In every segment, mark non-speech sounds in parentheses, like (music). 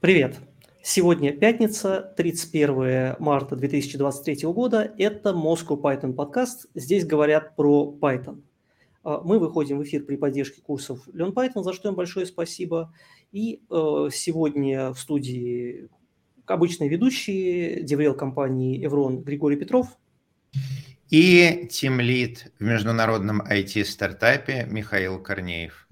Привет! Сегодня пятница, 31 марта 2023 года. Это Moscow Python подкаст. Здесь говорят про Python. А, мы выходим в эфир при поддержке курсов Learn Python, за что им большое спасибо. И э, сегодня в студии обычные ведущие, деврел компании Evron Григорий Петров. И тимлид в международном IT-стартапе Михаил Корнеев.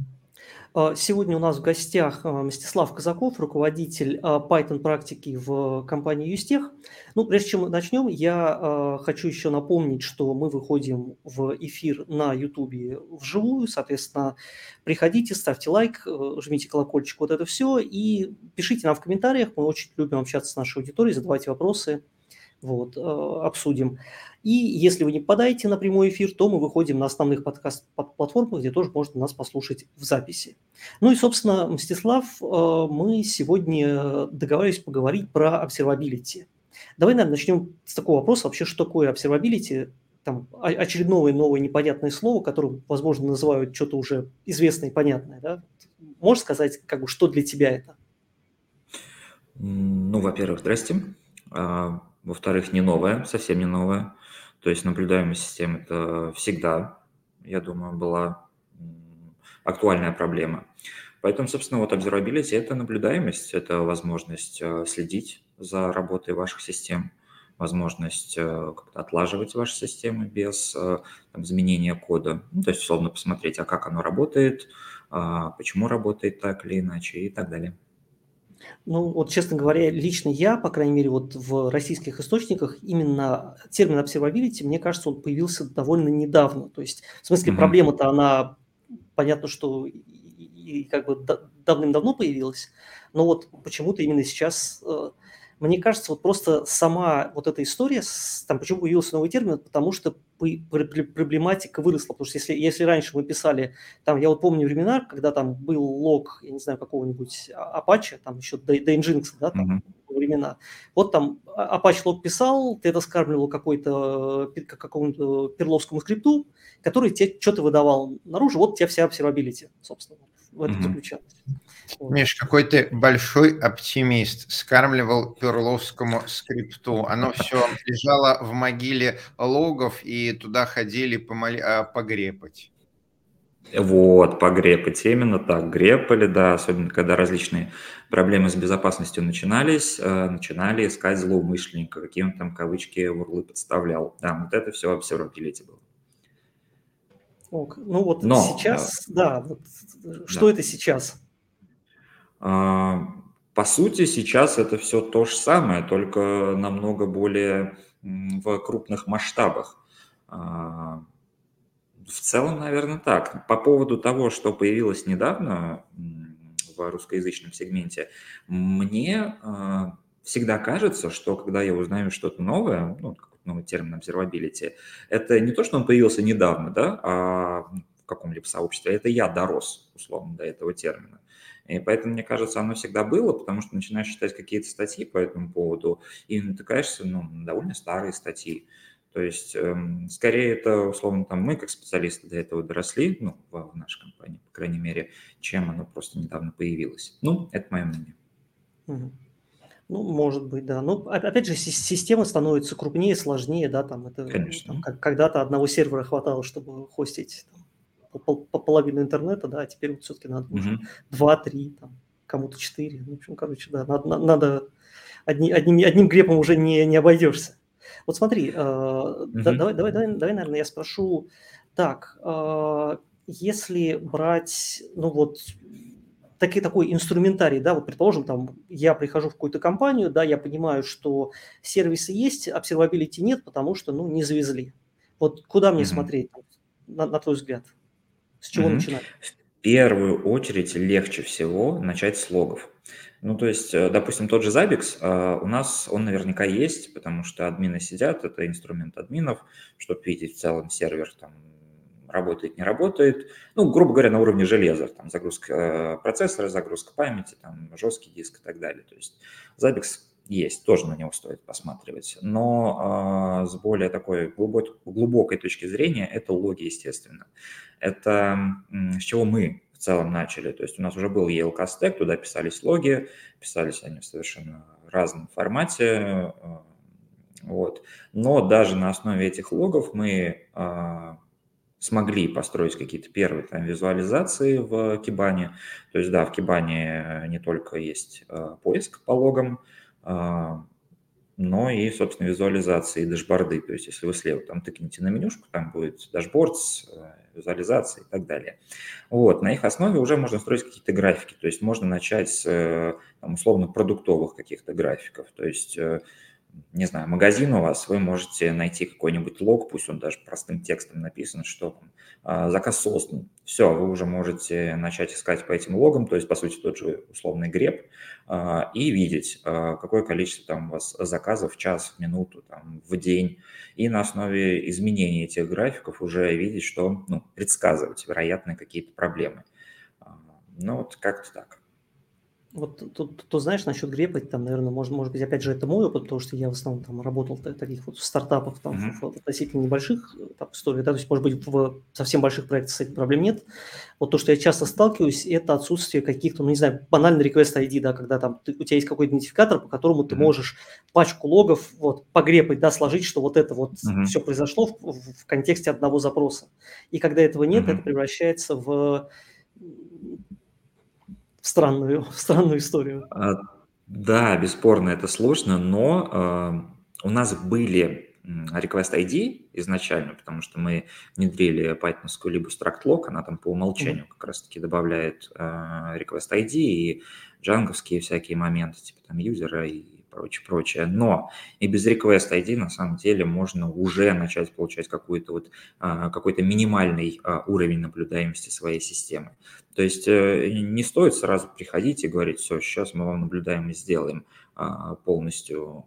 А, сегодня у нас в гостях а, Мстислав Казаков, руководитель а, Python практики в компании Юстех. Ну, прежде чем мы начнем, я хочу еще напомнить, что мы выходим в эфир на YouTube вживую, соответственно, приходите, ставьте лайк, жмите колокольчик, вот это все, и пишите нам в комментариях, мы очень любим общаться с нашей аудиторией, задавайте вопросы, вот, обсудим. И если вы не попадаете на прямой эфир, то мы выходим на основных подкаст-платформах, где тоже можно нас послушать в записи. Ну и, собственно, Мстислав, э, мы сегодня договорились поговорить про observability. Давай, наверное, начнем с такого вопроса, вообще, что такое observability, там, очередное новое непонятное слово, которое, возможно, называют что-то уже известное и понятное, да? Можешь сказать, как бы, что для тебя это? Ну, во-первых, здрасте. Во-вторых, не новое, совсем не новое. То есть наблюдаемая система – это всегда, я думаю, была актуальная проблема. Поэтому, собственно, вот observability – это наблюдаемость, это возможность э, следить за работой ваших систем, возможность э, как-то отлаживать ваши системы без э, там, изменения кода. Ну, то есть, условно, посмотреть, а как оно работает, а почему работает так или иначе и так далее. Ну, вот, честно говоря, лично я, по крайней мере, вот в российских источниках именно термин observability, мне кажется, он появился довольно недавно. То есть, в смысле, mm-hmm. проблема-то она, понятно, что и, и как бы давным-давно появилась, но вот почему-то именно сейчас э, мне кажется, вот просто сама вот эта история, там, почему появился новый термин, потому что проблематика выросла. Потому что если, если раньше мы писали, там, я вот помню времена, когда там был лог, я не знаю, какого-нибудь Apache, там еще Nginx, да, там, mm-hmm. времена. Вот там Apache лог писал, ты это скармливал какой-то, какому-то перловскому скрипту, который тебе что-то выдавал наружу, вот у тебя вся observability, собственно, в этом mm-hmm. заключалась. Миш, какой ты большой оптимист. Скармливал перловскому скрипту. Оно все лежало в могиле логов, и туда ходили помоли... А, погрепать. Вот, погрепать, именно так, грепали, да, особенно когда различные проблемы с безопасностью начинались, э, начинали искать злоумышленника, какие он там кавычки в урлы подставлял. Да, вот это все observability было. Ок, ну вот Но, сейчас, да, да вот, что да. это сейчас? А, по сути, сейчас это все то же самое, только намного более в крупных масштабах. А, в целом, наверное, так. По поводу того, что появилось недавно в русскоязычном сегменте, мне а, всегда кажется, что когда я узнаю что-то новое, ну, новый термин observability, это не то, что он появился недавно, да, а в каком-либо сообществе, это я дорос, условно, до этого термина. И поэтому, мне кажется, оно всегда было, потому что начинаешь читать какие-то статьи по этому поводу и натыкаешься ну, на довольно старые статьи. То есть, эм, скорее, это, условно, там мы, как специалисты, до этого доросли, ну, в, нашей компании, по крайней мере, чем оно просто недавно появилось. Ну, это мое мнение. Ну, может быть, да. Но опять же, система становится крупнее, сложнее, да, там это Конечно. Там, как, когда-то одного сервера хватало, чтобы хостить там, по, по половину интернета, да, а теперь вот все-таки надо уже два-три, там, кому-то четыре. Ну, в общем, короче, да, надо, надо одни, одним, одним грепом уже не, не обойдешься. Вот смотри, э, да, давай, давай, давай, давай, наверное, я спрошу так, э, если брать, ну вот, таки, такой инструментарий, да, вот, предположим, там, я прихожу в какую-то компанию, да, я понимаю, что сервисы есть, observability нет, потому что, ну, не завезли. Вот куда мне mm-hmm. смотреть, на, на твой взгляд? С чего угу. начинать? В первую очередь легче всего начать с логов. Ну, то есть, э, допустим, тот же Zabbix, а, у нас он наверняка есть, потому что админы сидят, это инструмент админов, чтобы видеть в целом сервер, там, работает, не работает. Ну, грубо говоря, на уровне железа, там, загрузка э, процессора, загрузка памяти, там, жесткий диск и так далее. То есть Zabbix есть, тоже на него стоит посматривать. Но э, с более такой глубокой, глубокой точки зрения это логи, естественно. Это с чего мы в целом начали. То есть у нас уже был ELK стек, туда писались логи, писались они в совершенно разном формате. Вот. Но даже на основе этих логов мы смогли построить какие-то первые там, визуализации в Кибане. То есть, да, в Кибане не только есть поиск по логам, но и, собственно, визуализации и дашборды. То есть, если вы слева там тыкнете на менюшку, там будет дашборд с э, визуализацией и так далее. Вот, на их основе уже можно строить какие-то графики. То есть, можно начать с, э, там, условно, продуктовых каких-то графиков. То есть, э, не знаю, магазин у вас, вы можете найти какой-нибудь лог, пусть он даже простым текстом написан, что там, а, заказ создан. Все, вы уже можете начать искать по этим логам, то есть, по сути, тот же условный греб, а, и видеть, а, какое количество там у вас заказов в час, в минуту, там, в день, и на основе изменений этих графиков уже видеть, что, ну, предсказывать вероятные какие-то проблемы. Ну, вот как-то так. Вот тут, тут, знаешь, насчет грепа, там, наверное, может, может быть, опять же, это мой опыт, потому что я в основном там работал в таких вот стартапах, там, mm-hmm. в, относительно небольших там, историях, да, то есть, может быть, в совсем больших проектах с этим проблем нет. Вот то, что я часто сталкиваюсь, это отсутствие каких-то, ну, не знаю, банальный request ID, да, когда там ты, у тебя есть какой-то идентификатор, по которому ты mm-hmm. можешь пачку логов вот погрепать, да, сложить, что вот это вот mm-hmm. все произошло в, в, в контексте одного запроса. И когда этого нет, mm-hmm. это превращается в странную, (laughs) странную историю. А, да, бесспорно, это сложно, но э, у нас были request ID изначально, потому что мы внедрили пайтонскую либо struct она там по умолчанию mm-hmm. как раз-таки добавляет э, request ID и джанговские всякие моменты, типа там юзера и прочее, прочее. Но и без request ID на самом деле можно уже начать получать какой-то вот, а, какой-то минимальный а, уровень наблюдаемости своей системы. То есть э, не стоит сразу приходить и говорить, все, сейчас мы вам наблюдаемость сделаем а, полностью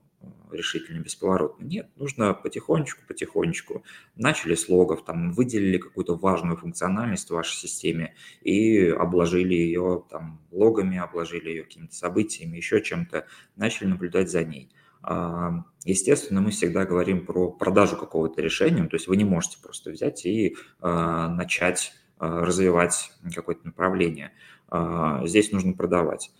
решительно бесповоротно. Нет, нужно потихонечку, потихонечку. Начали с логов, там, выделили какую-то важную функциональность в вашей системе и обложили ее там, логами, обложили ее какими-то событиями, еще чем-то, начали наблюдать за ней. А, естественно, мы всегда говорим про продажу какого-то решения, то есть вы не можете просто взять и а, начать а, развивать какое-то направление. Здесь нужно продавать.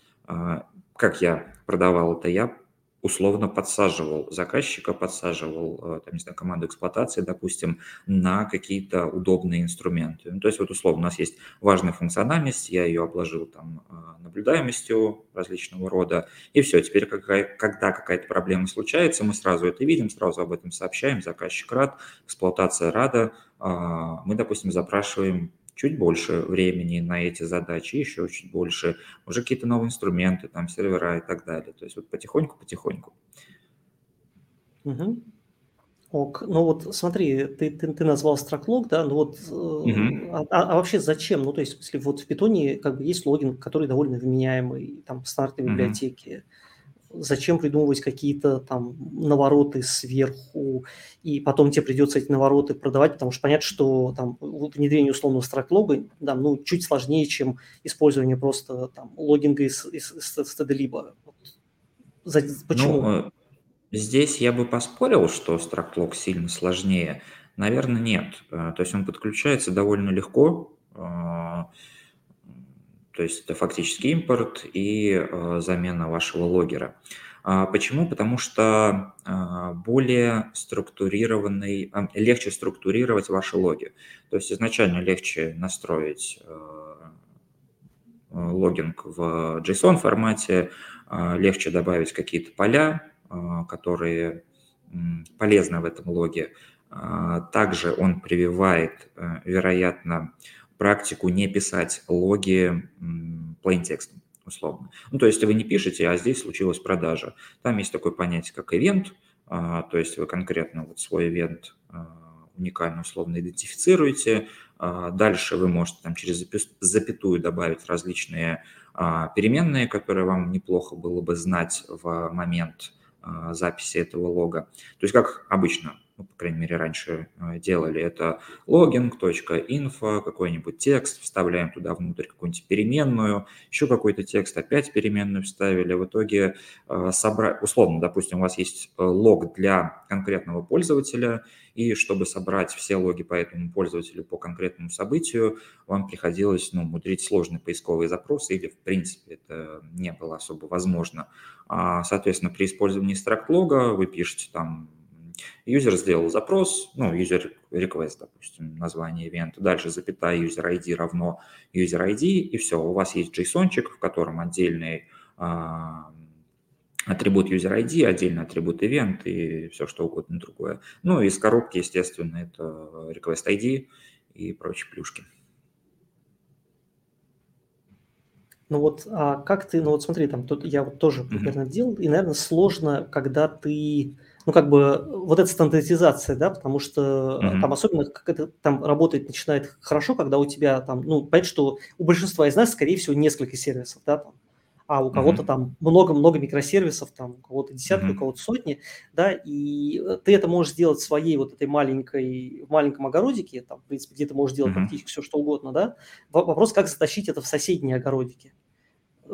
Как я продавал это? Я условно подсаживал заказчика, подсаживал, э, там, не знаю, команду эксплуатации, допустим, на какие-то удобные инструменты. Ну, то есть вот условно у нас есть важная функциональность, я ее обложил там э, наблюдаемостью различного рода, и все, теперь какая, когда какая-то проблема случается, мы сразу это видим, сразу об этом сообщаем, заказчик рад, эксплуатация рада, а, мы, допустим, запрашиваем чуть больше времени на эти задачи, еще чуть больше, уже какие-то новые инструменты, там, сервера и так далее. То есть вот потихоньку-потихоньку. Угу. Ок. Ну вот смотри, ты, ты, ты назвал страклог, да, ну вот, угу. а, а, вообще зачем? Ну то есть, если вот в питоне как бы есть логин, который довольно вменяемый, там, стандартной библиотеки, угу зачем придумывать какие-то там навороты сверху, и потом тебе придется эти навороты продавать, потому что понятно, что там внедрение условного страклога да, ну, чуть сложнее, чем использование просто там логинга из, из, из std Почему? Ну, э, здесь я бы поспорил, что страклог сильно сложнее. Наверное, нет. Э, то есть он подключается довольно легко, э, то есть это фактически импорт и э, замена вашего логера. А почему? Потому что а, более структурированный, а, легче структурировать ваши логи. То есть изначально легче настроить э, логинг в JSON формате, легче добавить какие-то поля, которые полезны в этом логе. Также он прививает, э, вероятно, практику не писать логи plain текстом, условно. Ну, то есть вы не пишете, а здесь случилась продажа. Там есть такое понятие, как ивент, а, то есть вы конкретно вот свой ивент а, уникально условно идентифицируете. А, дальше вы можете там через запятую добавить различные переменные, которые вам неплохо было бы знать в момент записи этого лога. То есть как обычно ну, по крайней мере, раньше э, делали, это logging.info, какой-нибудь текст, вставляем туда внутрь какую-нибудь переменную, еще какой-то текст, опять переменную вставили. В итоге э, собрать, условно, допустим, у вас есть э, лог для конкретного пользователя, и чтобы собрать все логи по этому пользователю по конкретному событию, вам приходилось ну, мудрить сложные поисковые запросы, или, в принципе, это не было особо возможно. А, соответственно, при использовании стракт-лога вы пишете там Юзер сделал запрос, ну, user request, допустим, название ивента, дальше запятая user ID равно user ID, и все, у вас есть JSON, в котором отдельный а, атрибут user ID, отдельный атрибут event и все что угодно другое. Ну, из коробки, естественно, это request ID и прочие плюшки. Ну вот, а как ты, ну вот смотри, там тут я вот тоже примерно mm-hmm. делал, и, наверное, сложно, когда ты ну, как бы, вот эта стандартизация, да, потому что mm-hmm. там особенно как это там работает, начинает хорошо, когда у тебя там, ну, понятно, что у большинства из нас, скорее всего, несколько сервисов, да, там, а у кого-то mm-hmm. там много-много микросервисов, там, у кого-то десятки, mm-hmm. у кого-то сотни, да, и э, ты это можешь сделать своей вот этой маленькой, в маленьком огородике, там, в принципе, где ты можешь делать mm-hmm. практически все, что угодно, да, вопрос, как затащить это в соседние огородики.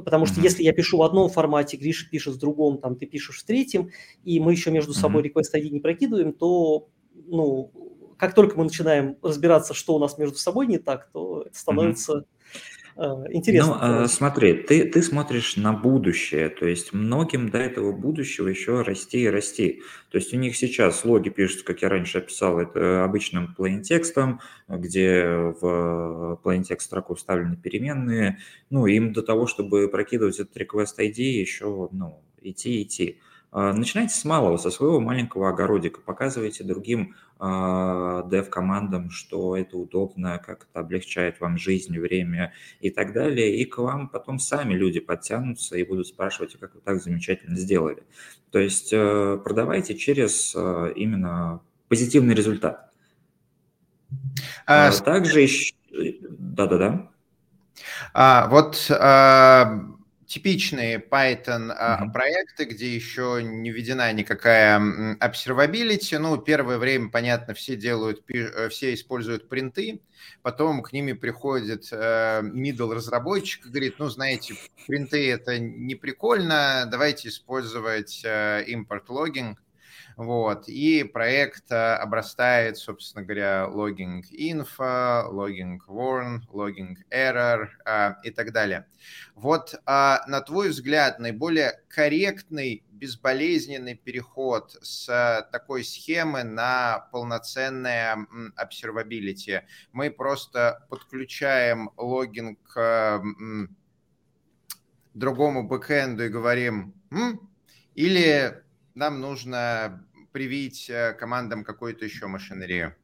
Потому что mm-hmm. если я пишу в одном формате, Гриша пишет в другом, там ты пишешь в третьем, и мы еще между собой mm-hmm. request ID не прокидываем, то, ну, как только мы начинаем разбираться, что у нас между собой не так, то это становится mm-hmm. Э, интересно. Ну, э, смотри, ты, ты смотришь на будущее, то есть многим до этого будущего еще расти и расти. То есть у них сейчас логи пишутся, как я раньше описал, это обычным plain текстом, где в plain текст строку вставлены переменные. Ну, им до того, чтобы прокидывать этот request ID, еще ну, идти, идти. А, начинайте с малого, со своего маленького огородика, показывайте другим а, что это удобно, как это облегчает вам жизнь, время и так далее, и к вам потом сами люди подтянутся и будут спрашивать, «А как вы так замечательно сделали. То есть э, продавайте через э, именно позитивный результат. А, Также еще... Да-да-да. А, вот а, типичные Python mm-hmm. проекты, где еще не введена никакая observability. Ну, первое время, понятно, все делают, э, все используют принты, потом к ними приходит э, middle разработчик и говорит, ну, знаете, принты это не прикольно, давайте использовать э, import logging. Вот, и проект обрастает, собственно говоря, logging info, logging warn, logging error а, и так далее. Вот, а, на твой взгляд, наиболее корректный, безболезненный переход с такой схемы на полноценное observability? Мы просто подключаем логинг к другому бэкэнду и говорим, М? или нам нужно привить э, командам какую-то еще машинерию?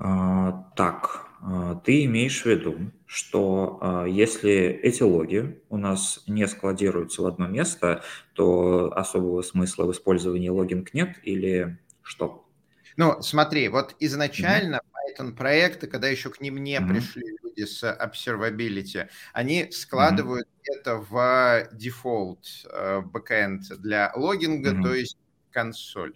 А, так, а, ты имеешь в виду, что а, если эти логи у нас не складируются в одно место, то особого смысла в использовании логинг нет или что? Ну, смотри, вот изначально mm-hmm. Python проекты, когда еще к ним не mm-hmm. пришли люди с observability, они складывают mm-hmm. это в дефолт э, backend для логинга, mm-hmm. то есть консоль.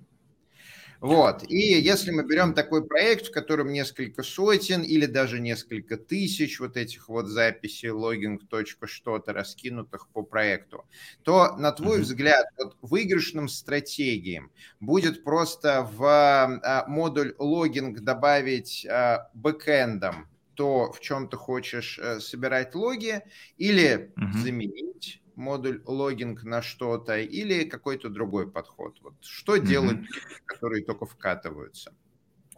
Вот. И если мы берем такой проект, в котором несколько сотен или даже несколько тысяч вот этих вот записей логинг что-то раскинутых по проекту, то, на твой mm-hmm. взгляд, вот выигрышным стратегиям будет просто в а, модуль логинг добавить а, бэкэндом то, в чем ты хочешь а, собирать логи, или mm-hmm. заменить модуль логинг на что-то или какой-то другой подход? Вот что mm-hmm. делать, которые только вкатываются?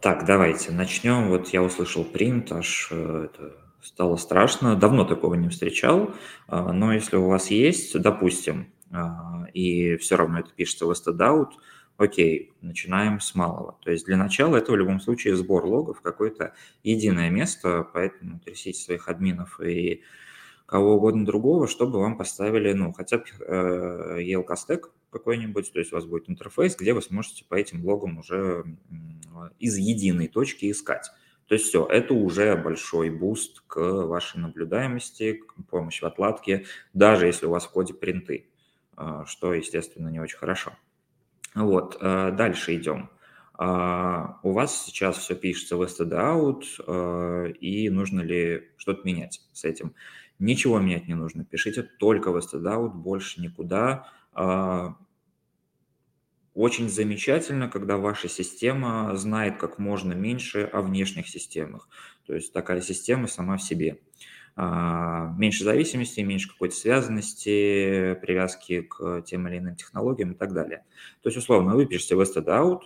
Так, давайте начнем. Вот я услышал принт, аж э, это стало страшно. Давно такого не встречал. А, но если у вас есть, допустим, а, и все равно это пишется в stdout, окей, начинаем с малого. То есть для начала это в любом случае сбор логов, какое-то единое место, поэтому трясите своих админов и кого угодно другого, чтобы вам поставили, ну, хотя бы э, ELK стек какой-нибудь, то есть у вас будет интерфейс, где вы сможете по этим логам уже из единой точки искать. То есть все, это уже большой буст к вашей наблюдаемости, к помощи в отладке, даже если у вас в коде принты, э, что, естественно, не очень хорошо. Вот, э, дальше идем. А, у вас сейчас все пишется в std out, и нужно ли что-то менять с этим? Ничего менять не нужно, пишите только std больше никуда. Очень замечательно, когда ваша система знает как можно меньше о внешних системах. То есть такая система сама в себе. А, меньше зависимости, меньше какой-то связанности, привязки к тем или иным технологиям и так далее. То есть, условно, вы пишете out,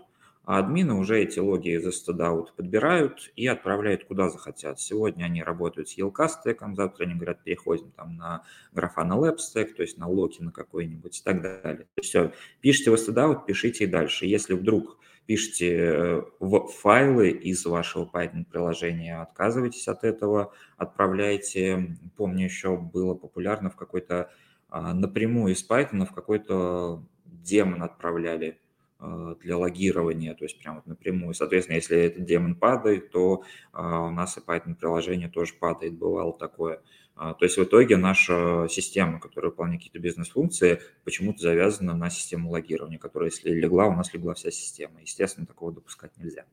а админы уже эти логи из std подбирают и отправляют куда захотят. Сегодня они работают с ELK стеком, завтра они говорят, переходим там на Grafana Lab стек, то есть на локи на какой-нибудь и так далее. Все, пишите в std пишите и дальше. Если вдруг пишите э, в файлы из вашего Python-приложения, отказывайтесь от этого, отправляйте, помню, еще было популярно в какой-то а, напрямую из Python в какой-то демон отправляли для логирования, то есть прямо напрямую. Соответственно, если этот демон падает, то а, у нас и Python-приложение тоже падает, бывало такое. А, то есть в итоге наша система, которая выполняет какие-то бизнес-функции, почему-то завязана на систему логирования, которая, если легла, у нас легла вся система. Естественно, такого допускать нельзя.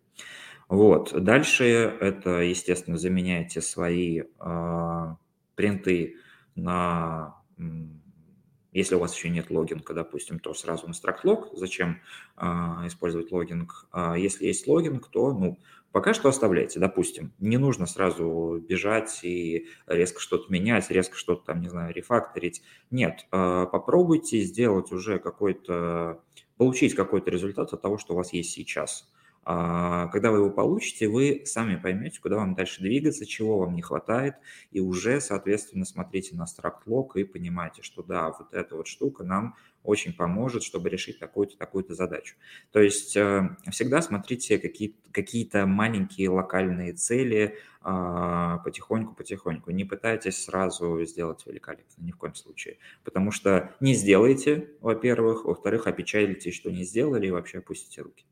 Вот. Дальше это, естественно, заменяйте свои э, принты на если у вас еще нет логинга, допустим, то сразу на struct Зачем э, использовать логинг? А если есть логинг, то ну, Пока что оставляйте, допустим. Не нужно сразу бежать и резко что-то менять, резко что-то там, не знаю, рефакторить. Нет, а, попробуйте сделать уже какой-то, получить какой-то результат от того, что у вас есть сейчас. А, когда вы его получите, вы сами поймете, куда вам дальше двигаться, чего вам не хватает, и уже, соответственно, смотрите на StructLog и понимаете, что да, вот эта вот штука нам очень поможет, чтобы решить такую-то такую задачу. То есть э, всегда смотрите какие-то какие маленькие локальные цели а, потихоньку-потихоньку. Не пытайтесь сразу сделать великолепно, ни в коем случае. Потому что не сделаете, во-первых, во-вторых, опечалитесь, что не сделали, и вообще опустите руки.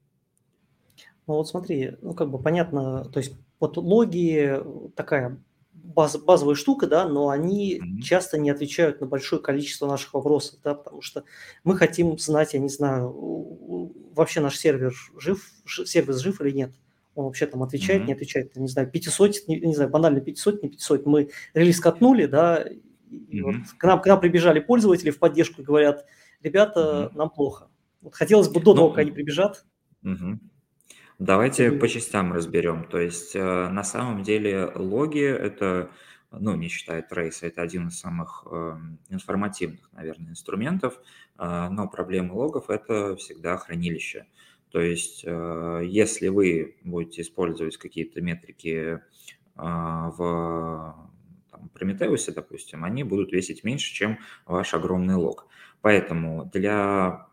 Ну вот смотри, ну как бы понятно, то есть вот логи такая баз, базовая штука, да, но они mm-hmm. часто не отвечают на большое количество наших вопросов, да, потому что мы хотим знать, я не знаю, вообще наш сервер жив, сервис жив или нет. Он вообще там отвечает, mm-hmm. не отвечает, не знаю, 500, не, не знаю, банально 500, не 500. Мы релиз катнули, да, и mm-hmm. вот к нам, к нам прибежали пользователи в поддержку и говорят, ребята, mm-hmm. нам плохо. Вот хотелось бы до ну, того, как они прибежат. Mm-hmm. Давайте по частям разберем. То есть э, на самом деле логи это, ну, не считая трейса, это один из самых э, информативных, наверное, инструментов, э, но проблема логов – это всегда хранилище. То есть если вы будете использовать какие-то метрики в там, Prometheus, допустим, они будут весить меньше, чем ваш огромный лог. Поэтому для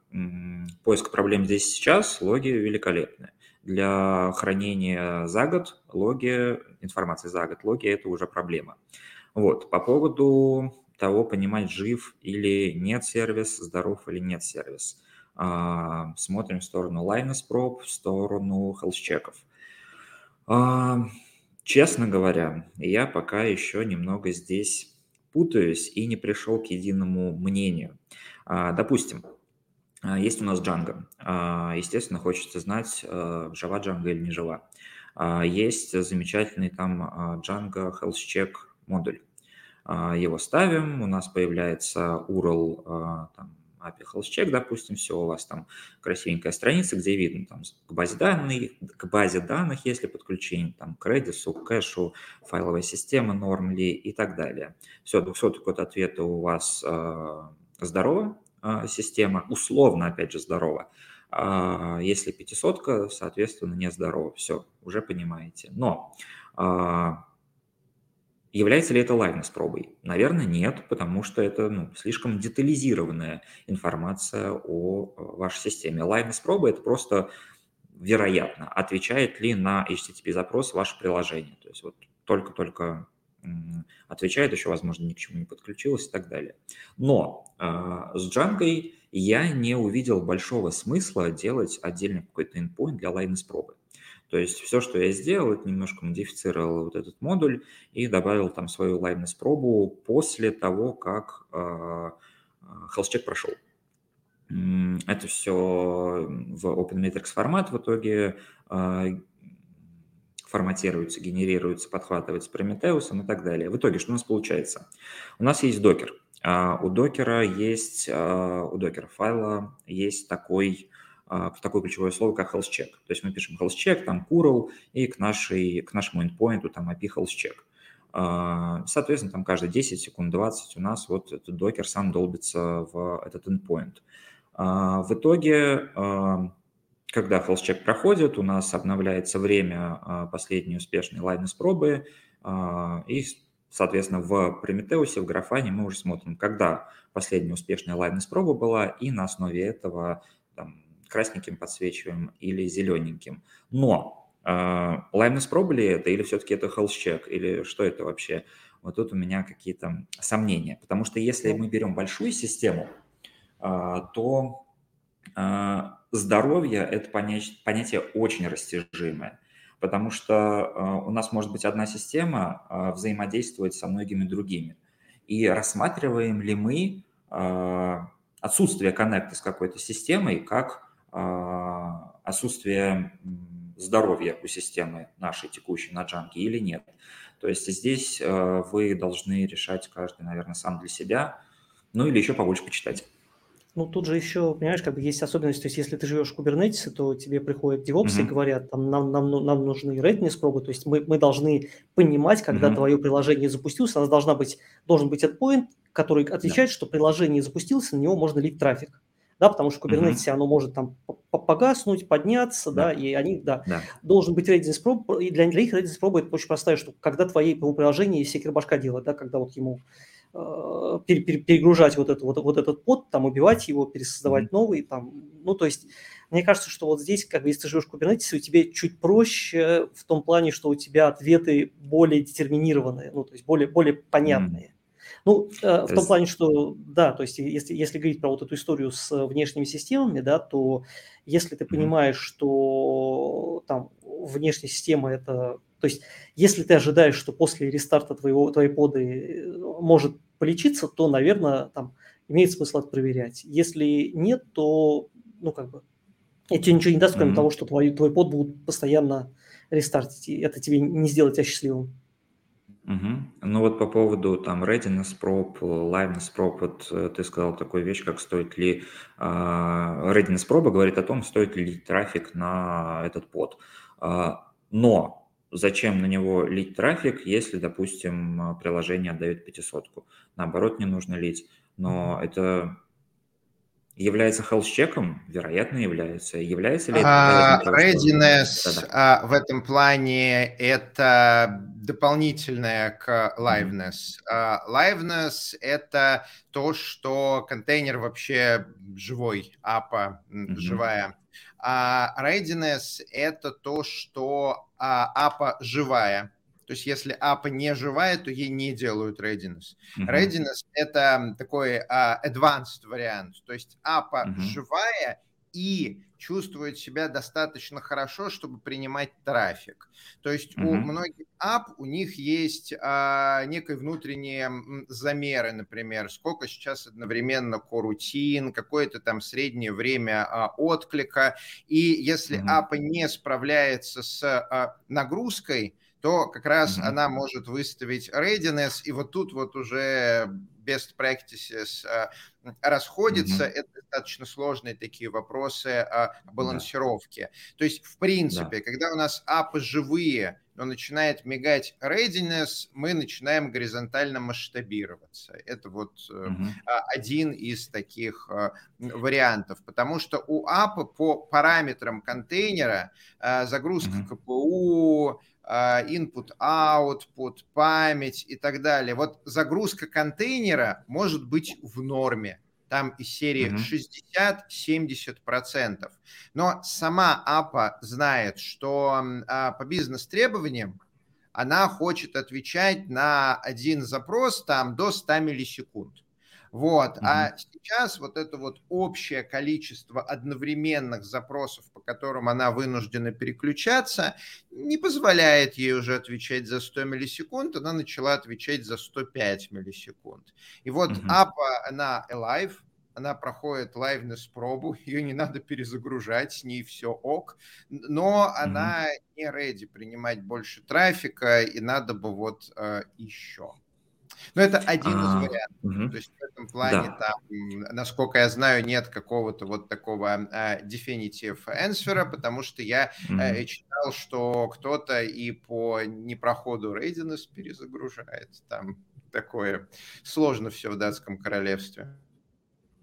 поиска проблем здесь сейчас логи великолепны для хранения за год логи, информации за год логи – это уже проблема. Вот, по поводу того, понимать, жив или нет сервис, здоров или нет сервис. А, смотрим в сторону Linus Prop, в сторону health-чеков. А, честно говоря, я пока еще немного здесь путаюсь и не пришел к единому мнению. А, допустим, есть у нас Django. А, естественно, хочется знать, э, жива Django или не жива. А, есть замечательный там Django Health Check модуль. Его ставим, у нас появляется URL там, API Health Check, допустим, все, у вас там красивенькая страница, где видно там к базе данных, к базе данных, если подключение, там к Redis, к кэшу, файловая система, Normally и так далее. Все, 200 код ответа у вас э, здорово, а, система, условно, опять же, здорова. А, если пятисотка, соответственно, нездорова. Все, уже понимаете. Но а, Является ли это лайвнес пробой? Наверное, нет, потому что это ну, слишком детализированная информация о вашей системе. Лайвнес проба – это просто вероятно, отвечает ли на HTTP запрос ваше приложение. То есть вот только-только отвечает, еще, возможно, ни к чему не подключилась и так далее. Но э, с Django я не увидел большого смысла делать отдельный какой-то endpoint для Linus пробы. То есть все, что я сделал, это немножко модифицировал вот этот модуль и добавил там свою Linus пробу после того, как э, health прошел. это все в OpenMetrics формат в итоге а, форматируется, генерируется, подхватывается Prometheus и так далее. В итоге что у нас получается? У нас есть докер. А, у докера есть, у докера файла есть такой, такое ключевое слово, как health check. То есть мы пишем health check, там curl, и к, нашей, к нашему endpoint там API health check. А, соответственно, там каждые 10 секунд, 20 у нас вот этот докер сам долбится в этот endpoint. А, в итоге, а, когда check проходит, у нас обновляется время последней успешной лайнес пробы, и, соответственно, в Prometheus, в графане мы уже смотрим, когда последняя успешная лайнес проба была, и на основе этого там, красненьким подсвечиваем или зелененьким. Но а, Pro ли это, или все-таки это check, или что это вообще? Вот тут у меня какие-то сомнения. Потому что если мы берем большую систему, а, то а, здоровье – это понятие очень растяжимое. Потому что у нас может быть одна система взаимодействовать со многими другими. И рассматриваем ли мы отсутствие коннекта с какой-то системой как отсутствие здоровья у системы нашей текущей на джанке или нет. То есть здесь э, вы должны решать каждый, наверное, сам для себя, ну или еще побольше почитать. Ну, тут же еще, понимаешь, как бы есть особенность, то есть если ты живешь в Kubernetes, то тебе приходят DevOps mm-hmm. и говорят, там, нам, нам, ну, нам нужны readiness пробы, то есть мы, мы должны понимать, когда mm-hmm. твое приложение запустилось, у нас должна быть, должен быть endpoint, который отвечает, yeah. что приложение запустилось, на него можно лить трафик да, потому что в Kubernetes mm-hmm. оно может там погаснуть, подняться, да, да и они, да, да. должен быть readiness prоб, и для, для их readiness проба это очень простая штука, когда твои приложения секер башка делает, да, когда вот ему перегружать вот, это, вот, вот этот под, там, убивать его, пересоздавать mm-hmm. новый, там, ну, то есть мне кажется, что вот здесь, как бы, если ты живешь в Kubernetes, у тебя чуть проще в том плане, что у тебя ответы более детерминированные, ну, то есть более, более понятные. Mm-hmm. Ну, э, в том плане, что, да, то есть если, если говорить про вот эту историю с внешними системами, да, то если ты понимаешь, что там внешняя система это... То есть если ты ожидаешь, что после рестарта твоего, твоей поды э, может полечиться, то, наверное, там имеет смысл это проверять. Если нет, то, ну, как бы, это тебе ничего не даст, кроме mm-hmm. того, что твой, твой под будут постоянно рестартить. И это тебе не сделает тебя счастливым. Угу. Ну вот по поводу там readiness prop, liveness prop, вот э, ты сказал такую вещь, как стоит ли uh, readiness проба говорит о том, стоит ли трафик на этот под. Uh, но зачем на него лить трафик, если, допустим, приложение отдает 500 -ку? Наоборот, не нужно лить. Но это является health-чеком? Вероятно, является. Является ли это? А, readiness а, в этом плане это дополнительное к liveness. А, liveness это то, что контейнер вообще живой, апа mm-hmm. живая. А readiness это то, что а, апа живая. То есть если APA не живая, то ей не делают readiness. Uh-huh. Readiness – это такой uh, advanced вариант. То есть APA uh-huh. живая и чувствует себя достаточно хорошо, чтобы принимать трафик. То есть uh-huh. у многих ап у них есть а, некие внутренние замеры, например, сколько сейчас одновременно корутин, какое-то там среднее время а, отклика. И если апа не справляется с а, нагрузкой, то как раз mm-hmm. она может выставить readiness, и вот тут вот уже best practices а, расходятся. Mm-hmm. Это достаточно сложные такие вопросы а, балансировки. Да. То есть, в принципе, да. когда у нас апы живые, но начинает мигать readiness, мы начинаем горизонтально масштабироваться. Это вот mm-hmm. один из таких вариантов, потому что у апа по параметрам контейнера загрузка mm-hmm. КПУ, input, output, память и так далее. Вот загрузка контейнера может быть в норме. Там из серии mm-hmm. 60-70%. Но сама APA знает, что а, по бизнес-требованиям она хочет отвечать на один запрос там до 100 миллисекунд. Вот. Mm-hmm. А сейчас вот это вот общее количество одновременных запросов, по которым она вынуждена переключаться, не позволяет ей уже отвечать за 100 миллисекунд, она начала отвечать за 105 миллисекунд. И вот mm-hmm. APA, она alive, она проходит лайвнес пробу, (laughs) ее не надо перезагружать, с ней все ок, но mm-hmm. она не ready принимать больше трафика, и надо бы вот э, еще. Но это один из а, вариантов. То есть в этом плане, там, насколько я знаю, нет какого-то вот такого uh, definitive answer, потому что я uh, читал, что кто-то и по непроходу Readiness перезагружает. Там такое сложно все в датском королевстве.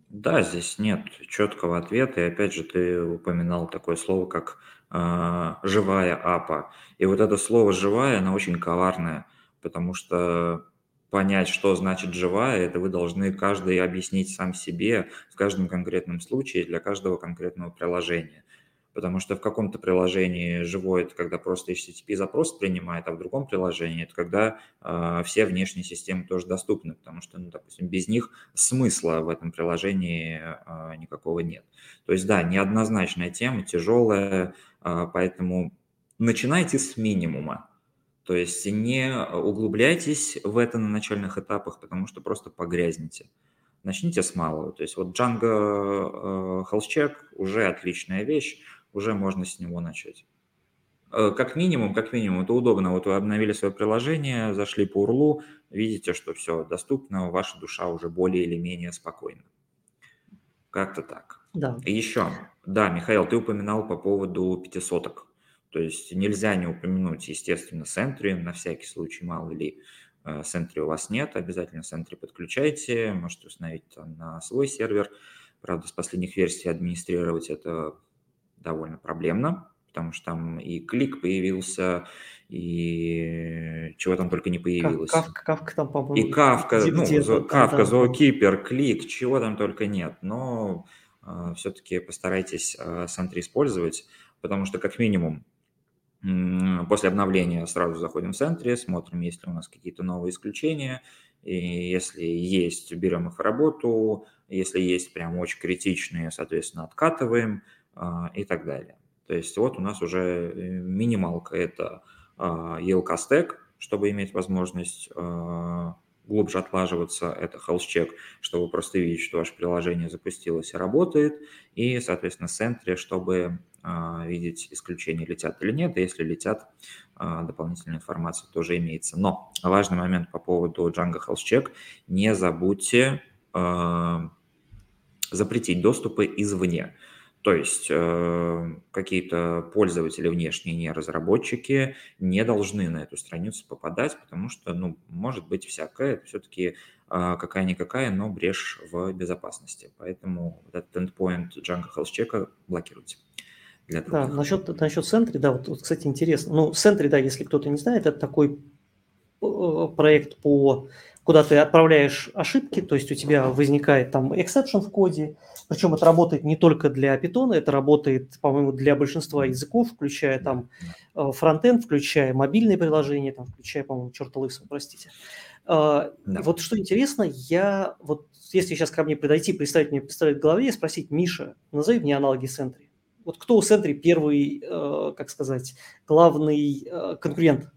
Да, здесь нет четкого ответа. И опять же, ты упоминал такое слово, как э, живая апа. И вот это слово живая, она очень коварная, потому что понять, что значит живая, это вы должны каждый объяснить сам себе в каждом конкретном случае для каждого конкретного приложения. Потому что в каком-то приложении живой это когда просто HTTP запрос принимает, а в другом приложении это когда э, все внешние системы тоже доступны, потому что, ну, допустим, без них смысла в этом приложении э, никакого нет. То есть, да, неоднозначная тема, тяжелая, э, поэтому начинайте с минимума. То есть не углубляйтесь в это на начальных этапах, потому что просто погрязнете. Начните с малого. То есть вот Django Health Check уже отличная вещь, уже можно с него начать. Э, как минимум, как минимум, это удобно. Вот вы обновили свое приложение, зашли по URL, видите, что все доступно, ваша душа уже более или менее спокойна. Как-то так. Да. Еще, да, Михаил, ты упоминал по поводу пятисоток. То есть нельзя не упомянуть, естественно, Sentry, на всякий случай, мало ли, Sentry у вас нет, обязательно Sentry подключайте, можете установить там на свой сервер. Правда, с последних версий администрировать это довольно проблемно, потому что там и клик появился, и чего там только не появилось. Кавка, кавка там, по-моему. И кавка, ну, кавка, зоокипер, клик, чего там только нет. Но э, все-таки постарайтесь э, Sentry использовать, потому что как минимум После обновления сразу заходим в центре, смотрим, есть ли у нас какие-то новые исключения. И если есть, берем их в работу. Если есть прям очень критичные, соответственно, откатываем а, и так далее. То есть вот у нас уже э, минималка – это ELK а, stack, чтобы иметь возможность а, глубже отлаживаться, это health check, чтобы просто видеть, что ваше приложение запустилось и работает, и, соответственно, Sentry, чтобы а, видеть исключения, летят или нет, и если летят, а, дополнительная информация тоже имеется. Но важный момент по поводу Django Health Check, не забудьте а, запретить доступы извне. То есть э, какие-то пользователи внешние, не разработчики, не должны на эту страницу попадать, потому что, ну, может быть всякое, это все-таки э, какая-никакая, но брешь в безопасности. Поэтому этот endpoint Django Health Check блокируйте. Для да, насчет, насчет Sentry, да, вот, вот, кстати, интересно. Ну, Sentry, да, если кто-то не знает, это такой э, проект по куда ты отправляешь ошибки, то есть у тебя возникает там exception в коде, причем это работает не только для Python, это работает, по-моему, для большинства языков, включая там э, фронтенд, включая мобильные приложения, там, включая, по-моему, черта лысого, простите. Э, да. Вот что интересно, я вот если сейчас ко мне подойти, представить мне представить в голове и спросить, Миша, назови мне аналоги Sentry. Вот кто у Sentry первый, э, как сказать, главный конкурент?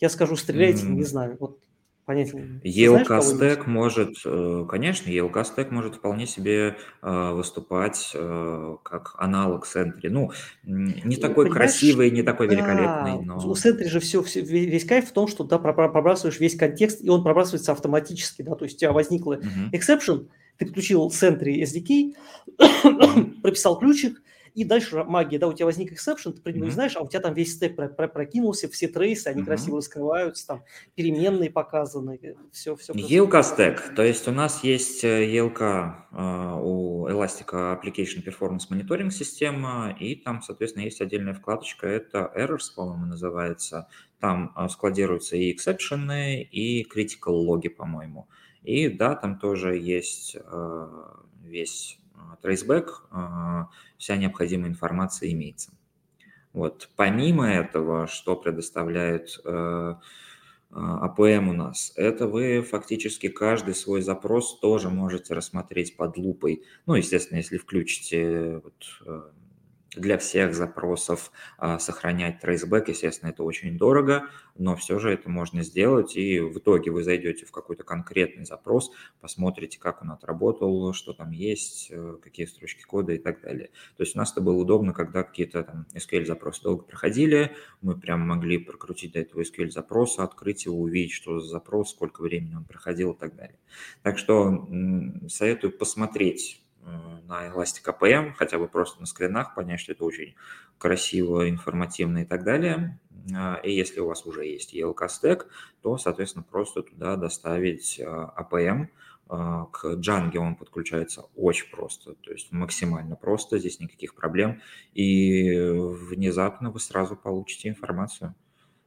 Я скажу, стреляйте, mm-hmm. не знаю. Вот понятия ELK может, э, конечно, ELK может вполне себе э, выступать э, как аналог Sentry. Ну, не такой Понимаешь, красивый, не такой да, великолепный, но... У Sentry же все, все, весь кайф в том, что да, пробрасываешь весь контекст, и он пробрасывается автоматически, да, то есть у тебя возникла uh-huh. exception, ты подключил Sentry SDK, (coughs) прописал ключик, и дальше магия, да, у тебя возник exception, ты про него mm-hmm. не знаешь, а у тебя там весь стек про- про- прокинулся, все трейсы, они mm-hmm. красиво раскрываются, там переменные показаны, все, все. ELK стек, то есть у нас есть ELK uh, э, у Elastic Application Performance Monitoring система, и там, соответственно, есть отдельная вкладочка, это Errors, по-моему, называется, там uh, складируются и эксепшены, и critical логи, по-моему. И да, там тоже есть uh, весь traceback, вся необходимая информация имеется. Вот. Помимо этого, что предоставляет э, APM э, у нас, это вы фактически каждый свой запрос тоже можете рассмотреть под лупой. Ну, естественно, если включите вот, э, для всех запросов а, сохранять трейсбэк, естественно, это очень дорого, но все же это можно сделать, и в итоге вы зайдете в какой-то конкретный запрос, посмотрите, как он отработал, что там есть, э, какие строчки кода и так далее. То есть у нас это было удобно, когда какие-то там SQL-запросы долго проходили, мы прям могли прокрутить до этого SQL-запроса, открыть его, увидеть, что за запрос, сколько времени он проходил и так далее. Так что советую посмотреть на Elastic APM, хотя бы просто на скринах, понять, что это очень красиво, информативно и так далее. А, и если у вас уже есть ELK стек, то, соответственно, просто туда доставить APM. А, к Django он подключается очень просто, то есть максимально просто, здесь никаких проблем. И внезапно вы сразу получите информацию.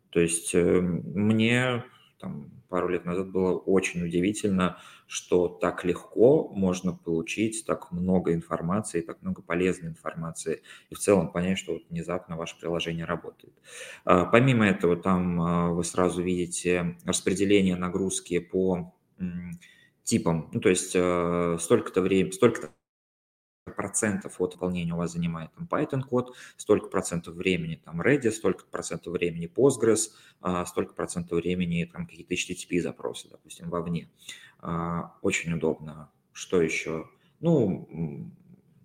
То есть э, мне там, пару лет назад было очень удивительно, что так легко можно получить так много информации, так много полезной информации, и в целом понять, что вот внезапно ваше приложение работает. А, помимо этого, там а, вы сразу видите распределение нагрузки по типам, ну, то есть э, столько-то времени, столько-то процентов от выполнения у вас занимает там Python код, столько процентов времени там Redis, столько процентов времени Postgres, а, столько процентов времени там какие-то HTTP запросы, допустим, вовне. А, очень удобно. Что еще? Ну,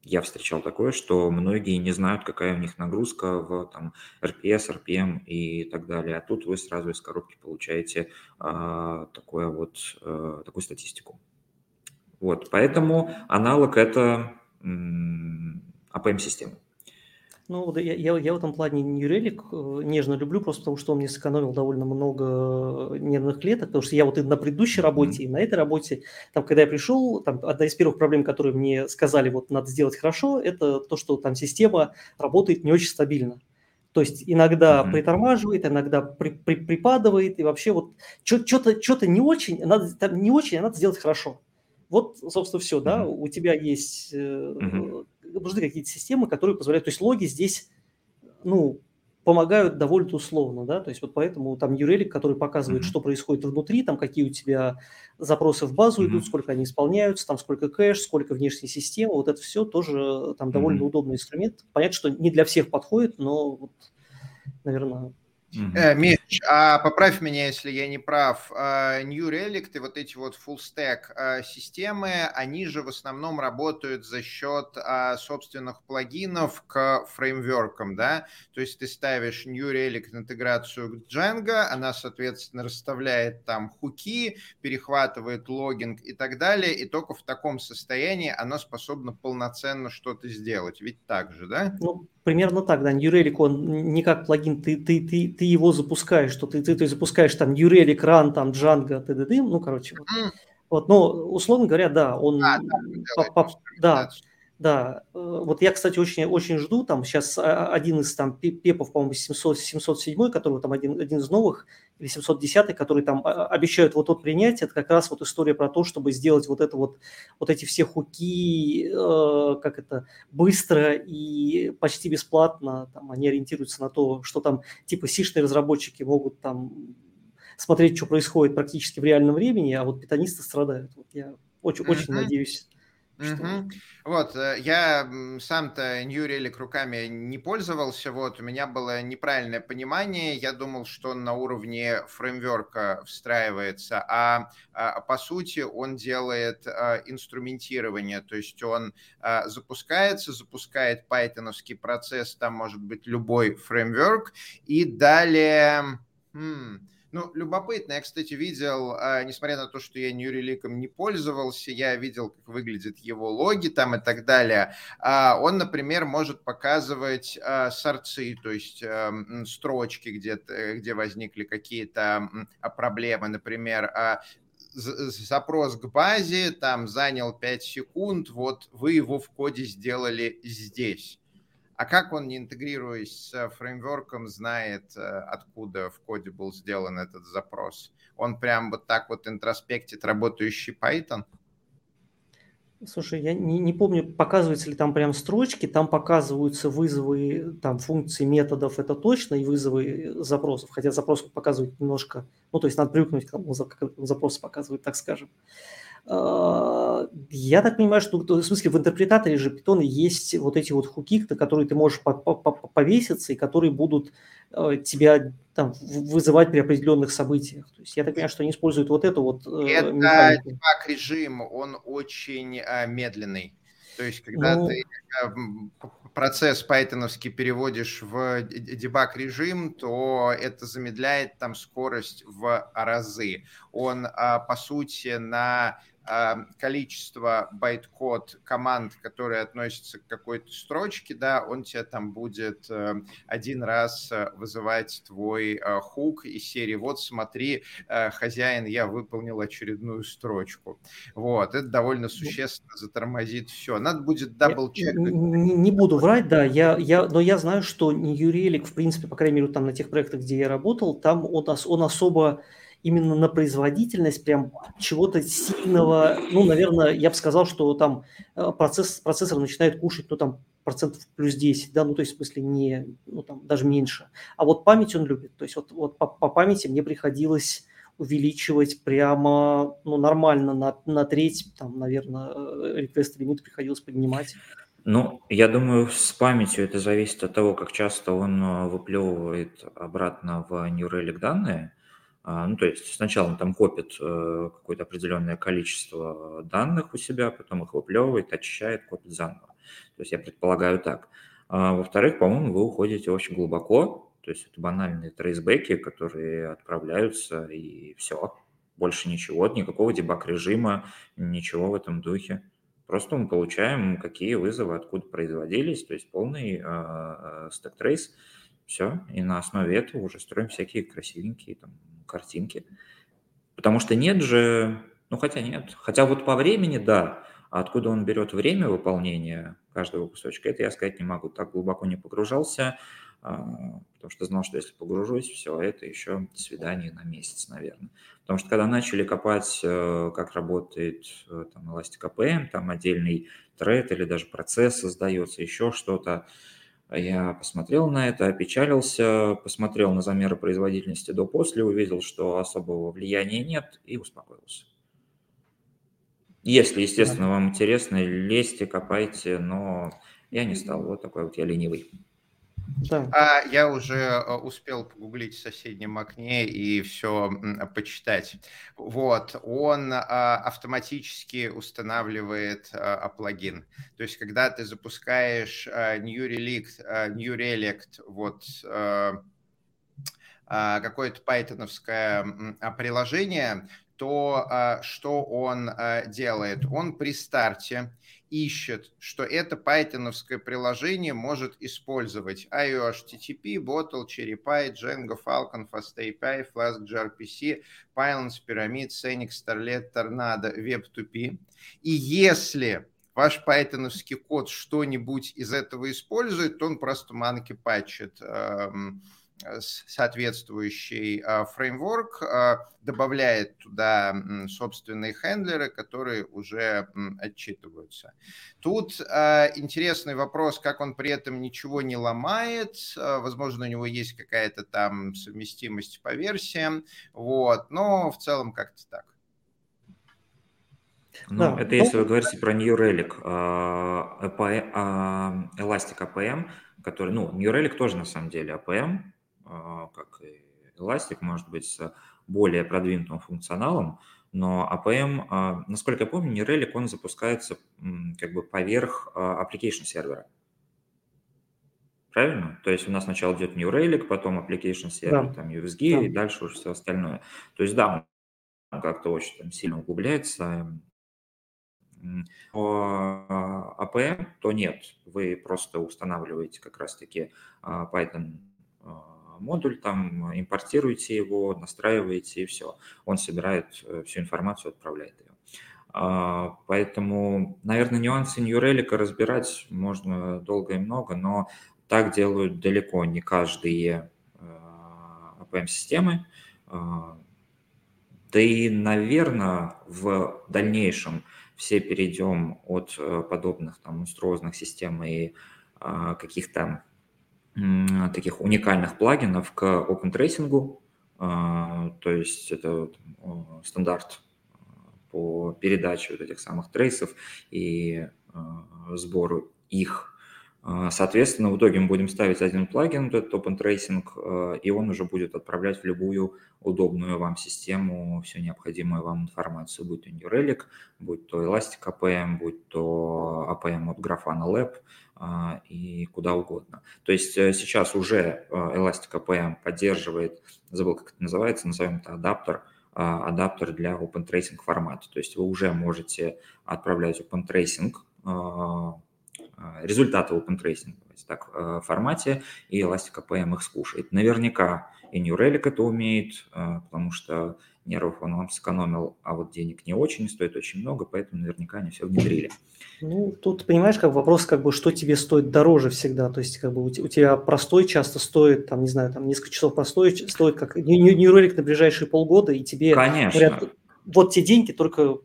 я встречал такое, что многие не знают, какая у них нагрузка в там, RPS, RPM и так далее. А тут вы сразу из коробки получаете а, такое вот, а, такую статистику. Вот, поэтому аналог это APM-системы. Ну, вот я, я, я в этом плане New Relic э, нежно люблю, просто потому что он мне сэкономил довольно много нервных клеток, потому что я вот и на предыдущей работе, mm-hmm. и на этой работе, там, когда я пришел, там, одна из первых проблем, которые мне сказали, вот, надо сделать хорошо, это то, что там система работает не очень стабильно. То есть иногда mm-hmm. притормаживает, иногда при, при, припадывает, и вообще вот что-то, что-то не очень, надо, там, не очень, а надо сделать хорошо. Вот, собственно, все, да, у тебя есть, mm-hmm. нужны какие-то системы, которые позволяют, то есть логи здесь, ну, помогают довольно условно, да, то есть вот поэтому там Юрелик, который показывает, mm-hmm. что происходит внутри, там какие у тебя запросы в базу mm-hmm. идут, сколько они исполняются, там сколько кэш, сколько внешней системы, вот это все тоже там довольно mm-hmm. удобный инструмент. Понятно, что не для всех подходит, но вот, наверное, Э, Миш, а поправь меня, если я не прав. А, New Relic и вот эти вот full stack а, системы, они же в основном работают за счет собственных плагинов к фреймворкам, да? То есть ты ставишь New Relic интеграцию к Django, она, соответственно, расставляет там хуки, перехватывает логинг и так далее, и только в таком состоянии оно способно полноценно что-то сделать. Ведь так же, да? Ну, примерно так, да. New Relic, он не как плагин, ты, ты, ты, ты его запускаешь, что ты, ты, ты запускаешь там New Relic, Run, там Django, т.д. Ну, короче, вот. вот. Но, условно говоря, да, он... А, да, по, по, да, да, э, вот я, кстати, очень, очень жду, там сейчас а, один из там пепов, по-моему, 700, 707, который там один, один из новых, или 710, который там а, обещают вот-вот принять, это как раз вот история про то, чтобы сделать вот это вот, вот эти все хуки, э, как это, быстро и почти бесплатно, там они ориентируются на то, что там типа сишные разработчики могут там смотреть, что происходит практически в реальном времени, а вот питанисты страдают. Вот я очень, mm-hmm. очень надеюсь Угу. Вот, э, я сам-то New Relic руками не пользовался, вот, у меня было неправильное понимание, я думал, что он на уровне фреймворка встраивается, а, а по сути он делает а, инструментирование, то есть он а, запускается, запускает пайтоновский процесс, там может быть любой фреймворк, и далее... Хм, ну, любопытно. Я, кстати, видел, а, несмотря на то, что я Relic не пользовался, я видел, как выглядят его логи там и так далее. А, он, например, может показывать а, сорцы, то есть строчки, где, где возникли какие-то проблемы. Например, запрос к базе там занял 5 секунд, вот вы его в коде сделали здесь. А как он, не интегрируясь с фреймворком, знает, э, откуда в коде был сделан этот запрос? Он прям вот так вот интроспектит работающий Python? Слушай, я не, не помню, показываются ли там прям строчки, там показываются вызовы там функций методов, это точно, и вызовы запросов, хотя запрос показывает немножко, ну, то есть надо привыкнуть к тому, как запрос показывает, так скажем. А, я так понимаю, что в смысле в интерпретаторе же Python есть вот эти вот хуки, на которые ты можешь повеситься и которые будут э, тебя там, вызывать при определенных событиях. То есть я так понимаю, что они используют вот эту вот э, Это механику. режим, он очень э, медленный. То есть, когда ну... ты процесс пайтоновский переводишь в debug режим, то это замедляет там скорость в разы. Он, по сути, на а, количество байт-код команд, которые относятся к какой-то строчке, да, он тебе там будет э, один раз э, вызывать твой э, хук из серии «Вот смотри, хозяин, я выполнил очередную строчку». Вот, это довольно ну существенно затормозит все. Надо будет double check. Не, не буду врать, да, я, я, но я знаю, что Relic, в принципе, по крайней мере, там на тех проектах, где я работал, там он, он особо именно на производительность прям чего-то сильного, ну, наверное, я бы сказал, что там э, процесс, процессор начинает кушать, ну, там, процентов плюс 10, да, ну, то есть, в смысле, не, ну, там, даже меньше. А вот память он любит, то есть, вот, вот по, по памяти мне приходилось увеличивать прямо, ну, нормально, на, на треть, там, наверное, request лимит приходилось поднимать. Ну, я думаю, с памятью это зависит от того, как часто он э, выплевывает обратно в New Relic данные. А, ну, то есть сначала он там копит э, какое-то определенное количество данных у себя, потом их выплевывает, очищает, копит заново. То есть я предполагаю так. А, во-вторых, по-моему, вы уходите очень глубоко, то есть это банальные traceback и, которые отправляются, и все. Больше ничего, никакого debug-режима, ничего в этом духе. Просто мы получаем, какие вызовы откуда производились, то есть полный э, э, stack trace, все, и на основе этого уже строим всякие красивенькие там картинки. Потому что нет же, ну хотя нет, хотя вот по времени, да, а откуда он берет время выполнения каждого кусочка, это я сказать не могу. Так глубоко не погружался, а, потому что знал, что если погружусь, все, это еще свидание на месяц, наверное. Потому что когда начали копать, э, как работает э, там Elastic APM, там отдельный тред или даже процесс создается, еще что-то, я посмотрел на это, опечалился, посмотрел на замеры производительности до-после, увидел, что особого влияния нет и успокоился. Если, естественно, вам интересно, лезьте, копайте, но я не стал. Вот такой вот я ленивый. Да. А я уже э, успел погуглить в соседнем окне и все почитать. Вот, он а, автоматически устанавливает а, плагин. То есть, когда ты запускаешь а, New Relic, New Relic, вот какое-то пайтоновское приложение, то что он делает? Он при старте ищет, что это пайтоновское приложение может использовать IO HTTP, Bottle, CherryPy, Django, Falcon, FastAPI, Flask, gRPC, Pylons, Pyramid, Scenic, Starlet, Tornado, Web2P. И если ваш пайтоновский код что-нибудь из этого использует, то он просто манки патчит. Эм, соответствующий а, фреймворк, а, добавляет туда собственные хендлеры, которые уже отчитываются. Тут а, интересный вопрос, как он при этом ничего не ломает. Возможно, у него есть какая-то там совместимость по версиям, вот, но в целом как-то так. Ну, да. это если вы говорите про New Relic, Elastic APM, который, ну, New Relic тоже на самом деле APM, как и Elastic, может быть, с более продвинутым функционалом, но APM, а, насколько я помню, New Relic, он запускается как бы поверх а, application сервера. Правильно? То есть у нас сначала идет New Relic, потом application сервер, да. там USG, да. и дальше уже все остальное. То есть да, он как-то очень там, сильно углубляется. По APM то нет, вы просто устанавливаете как раз-таки Python модуль, там импортируете его, настраиваете и все. Он собирает э, всю информацию, отправляет ее. А, поэтому, наверное, нюансы New Relic разбирать можно долго и много, но так делают далеко не каждые APM-системы. Э, а, да и, наверное, в дальнейшем все перейдем от э, подобных там монструозных систем и а, каких-то таких уникальных плагинов к Open Tracing, а, то есть это стандарт по передаче вот этих самых трейсов и сбору их соответственно, в итоге мы будем ставить один плагин, этот Open Tracing, а, и он уже будет отправлять в любую удобную вам систему всю необходимую вам информацию, будь то New Relic, будь то Elastic APM, будь то APM от Grafana Lab а, и куда угодно. То есть э, сейчас уже Elastic APM поддерживает, забыл, как это называется, назовем это адаптер, адаптер для Open Tracing формата. То есть вы уже можете отправлять Open Tracing а, результаты OpenTracing так, э, формате, и Elastic APM их скушает. Наверняка и New Relic это умеет, э, потому что нервов он вам сэкономил, а вот денег не очень, стоит очень много, поэтому наверняка они все внедрили. Ну, тут, понимаешь, как вопрос, как бы, что тебе стоит дороже всегда, то есть, как бы, у тебя простой часто стоит, там, не знаю, там, несколько часов простой стоит, как New Relic на ближайшие полгода, и тебе Конечно. говорят, вот те деньги, только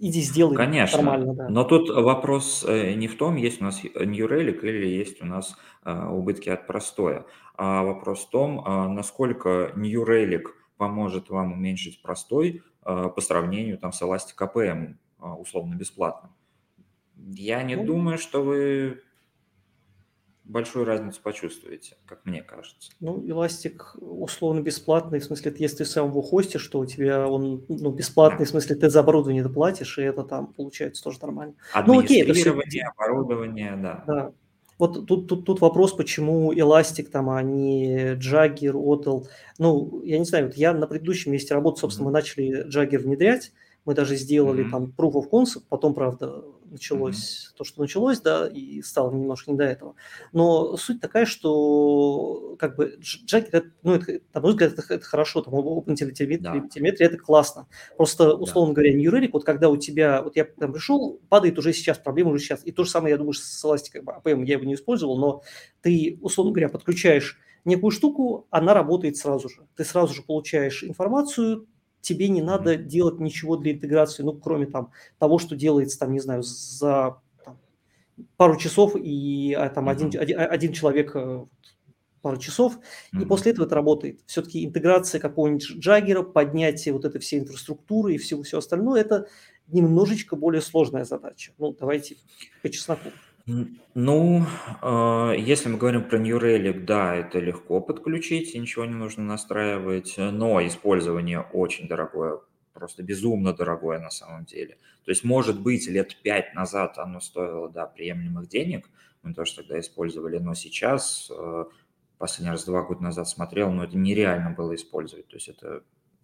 иди сделай Конечно, нормально. Да. Но тут вопрос э, не в том, есть у нас New Relic или есть у нас э, убытки от простоя, а вопрос в том, а насколько New Relic поможет вам уменьшить простой э, по сравнению там, с Elastic APM условно бесплатным. Я не ну, думаю, что вы большую разницу почувствуете, как мне кажется. Ну, эластик условно бесплатный, в смысле, если ты сам его хостишь, что у тебя он ну, бесплатный, да. в смысле, ты за оборудование доплатишь, и это там получается тоже нормально. Ну, окей, это все... оборудование, да. Да. Вот тут, тут, тут вопрос, почему Elastic там, а не Jagger, Otl. Ну, я не знаю, вот я на предыдущем месте работы, собственно, mm-hmm. мы начали Jagger внедрять, мы даже сделали mm-hmm. там proof of concept, потом, правда, началось mm-hmm. то, что началось, да, и стало немножко не до этого. Но суть такая, что как бы Jagger, ну, это, на мой взгляд, это, это хорошо, там OpenTelemetry да. это классно. Просто, условно да. говоря, New Relic, вот когда у тебя, вот я там пришел, падает уже сейчас, проблема уже сейчас. И то же самое, я думаю, с Elastic APM я его не использовал, но ты, условно говоря, подключаешь некую штуку, она работает сразу же. Ты сразу же получаешь информацию, тебе не надо делать ничего для интеграции, ну, кроме там того, что делается, там, не знаю, за там, пару часов, и а, там один, один, один человек э, пару часов, mm-hmm. и после этого это работает. Все-таки интеграция какого-нибудь джаггера, поднятие вот этой всей инфраструктуры и всего, всего остального, это немножечко более сложная задача. Ну, давайте по чесноку. Ну, а, если мы говорим про New Relic, да, это легко подключить, ничего не нужно настраивать, но использование очень дорогое, просто безумно дорогое на самом деле. То есть, может быть, лет пять назад оно стоило, да, приемлемых денег, мы тоже тогда использовали, но сейчас, э, последний раз два года назад смотрел, но это нереально было использовать, то есть это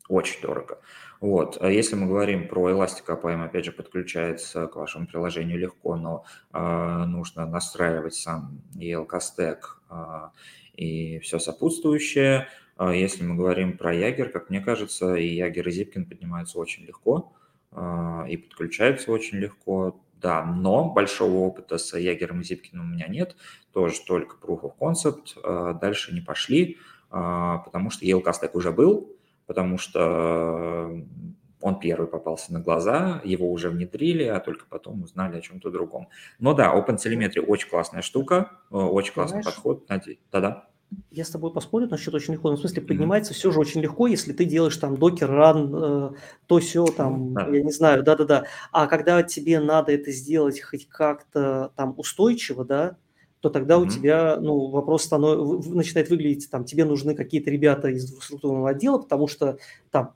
очень дорого. Вот. А если мы говорим про Elastic APM, опять же, подключается к вашему приложению легко, но э, нужно настраивать сам ELK Stack э, и все сопутствующее. Э, если мы говорим про Ягер, как мне кажется, и Ягер, и Zipkin поднимаются очень легко э, и подключаются очень легко. Да, но большого опыта с Ягером и Зипкиным у меня нет, тоже только Proof of Concept, дальше не пошли, потому что ELK Stack уже был, потому что он первый попался на глаза, его уже внедрили, а только потом узнали о чем-то другом. Но да, OpenTelemetry очень классная штука, э, очень классный Знаешь, подход. Да-да. Я с тобой поспорю насчет очень легко. Ну, в смысле, поднимается mm-hmm. все же очень легко, если ты делаешь там докер, ран, э, то все там, mm-hmm. я не знаю, да-да-да. А когда тебе надо это сделать хоть как-то там устойчиво, да, то тогда mm-hmm. у тебя ну, вопрос станов... начинает выглядеть, там, тебе нужны какие-то ребята из структурного отдела, потому что там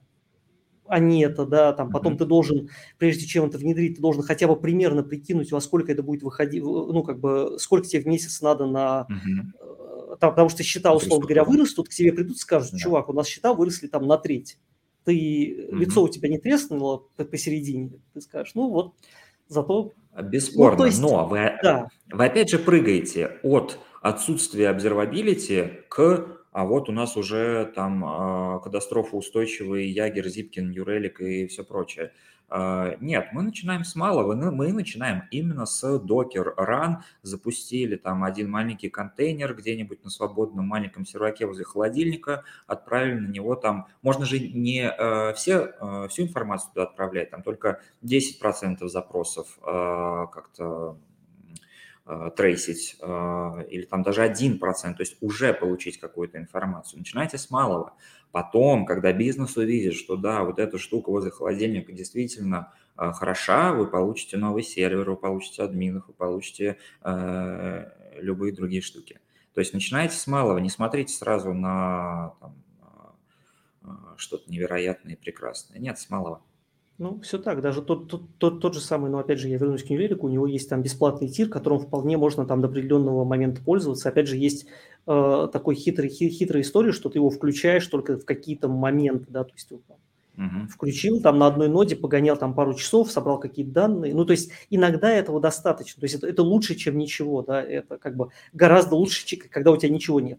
они это, да, там, потом mm-hmm. ты должен, прежде чем это внедрить, ты должен хотя бы примерно прикинуть, во сколько это будет выходить, ну, как бы, сколько тебе в месяц надо на, mm-hmm. там, потому что счета, условно говоря, вырастут, к тебе придут и скажут, чувак, у нас счета выросли там на треть, ты, mm-hmm. лицо у тебя не треснуло посередине, ты скажешь, ну, вот, зато Бесспорно, ну, есть, но вы, да. вы опять же прыгаете от отсутствия обсервабилити к а вот у нас уже там э, катастрофоустойчивый Ягер, Зипкин, Юрелик и все прочее. А, нет, мы начинаем с малого, мы начинаем именно с Docker Run, запустили там один маленький контейнер где-нибудь на свободном маленьком серваке возле холодильника, отправили на него там, можно же не э, все, э, всю информацию туда отправлять, там только 10% запросов э, как-то трейсить, или там даже 1%, то есть уже получить какую-то информацию. Начинайте с малого. Потом, когда бизнес увидит, что да, вот эта штука возле холодильника действительно э, хороша, вы получите новый сервер, вы получите админов, вы получите э, любые другие штуки. То есть начинайте с малого, не смотрите сразу на там, э, что-то невероятное и прекрасное. Нет, с малого. Ну, все так. Даже тот, тот, тот, тот же самый, но опять же, я вернусь к Нью-Велику, у него есть там бесплатный тир, которым вполне можно там до определенного момента пользоваться. Опять же, есть э, такой хитрый, хитрая история, что ты его включаешь только в какие-то моменты, да, то есть угу. включил там на одной ноде, погонял там пару часов, собрал какие-то данные. Ну, то есть иногда этого достаточно. То есть это, это лучше, чем ничего, да, это как бы гораздо лучше, когда у тебя ничего нет.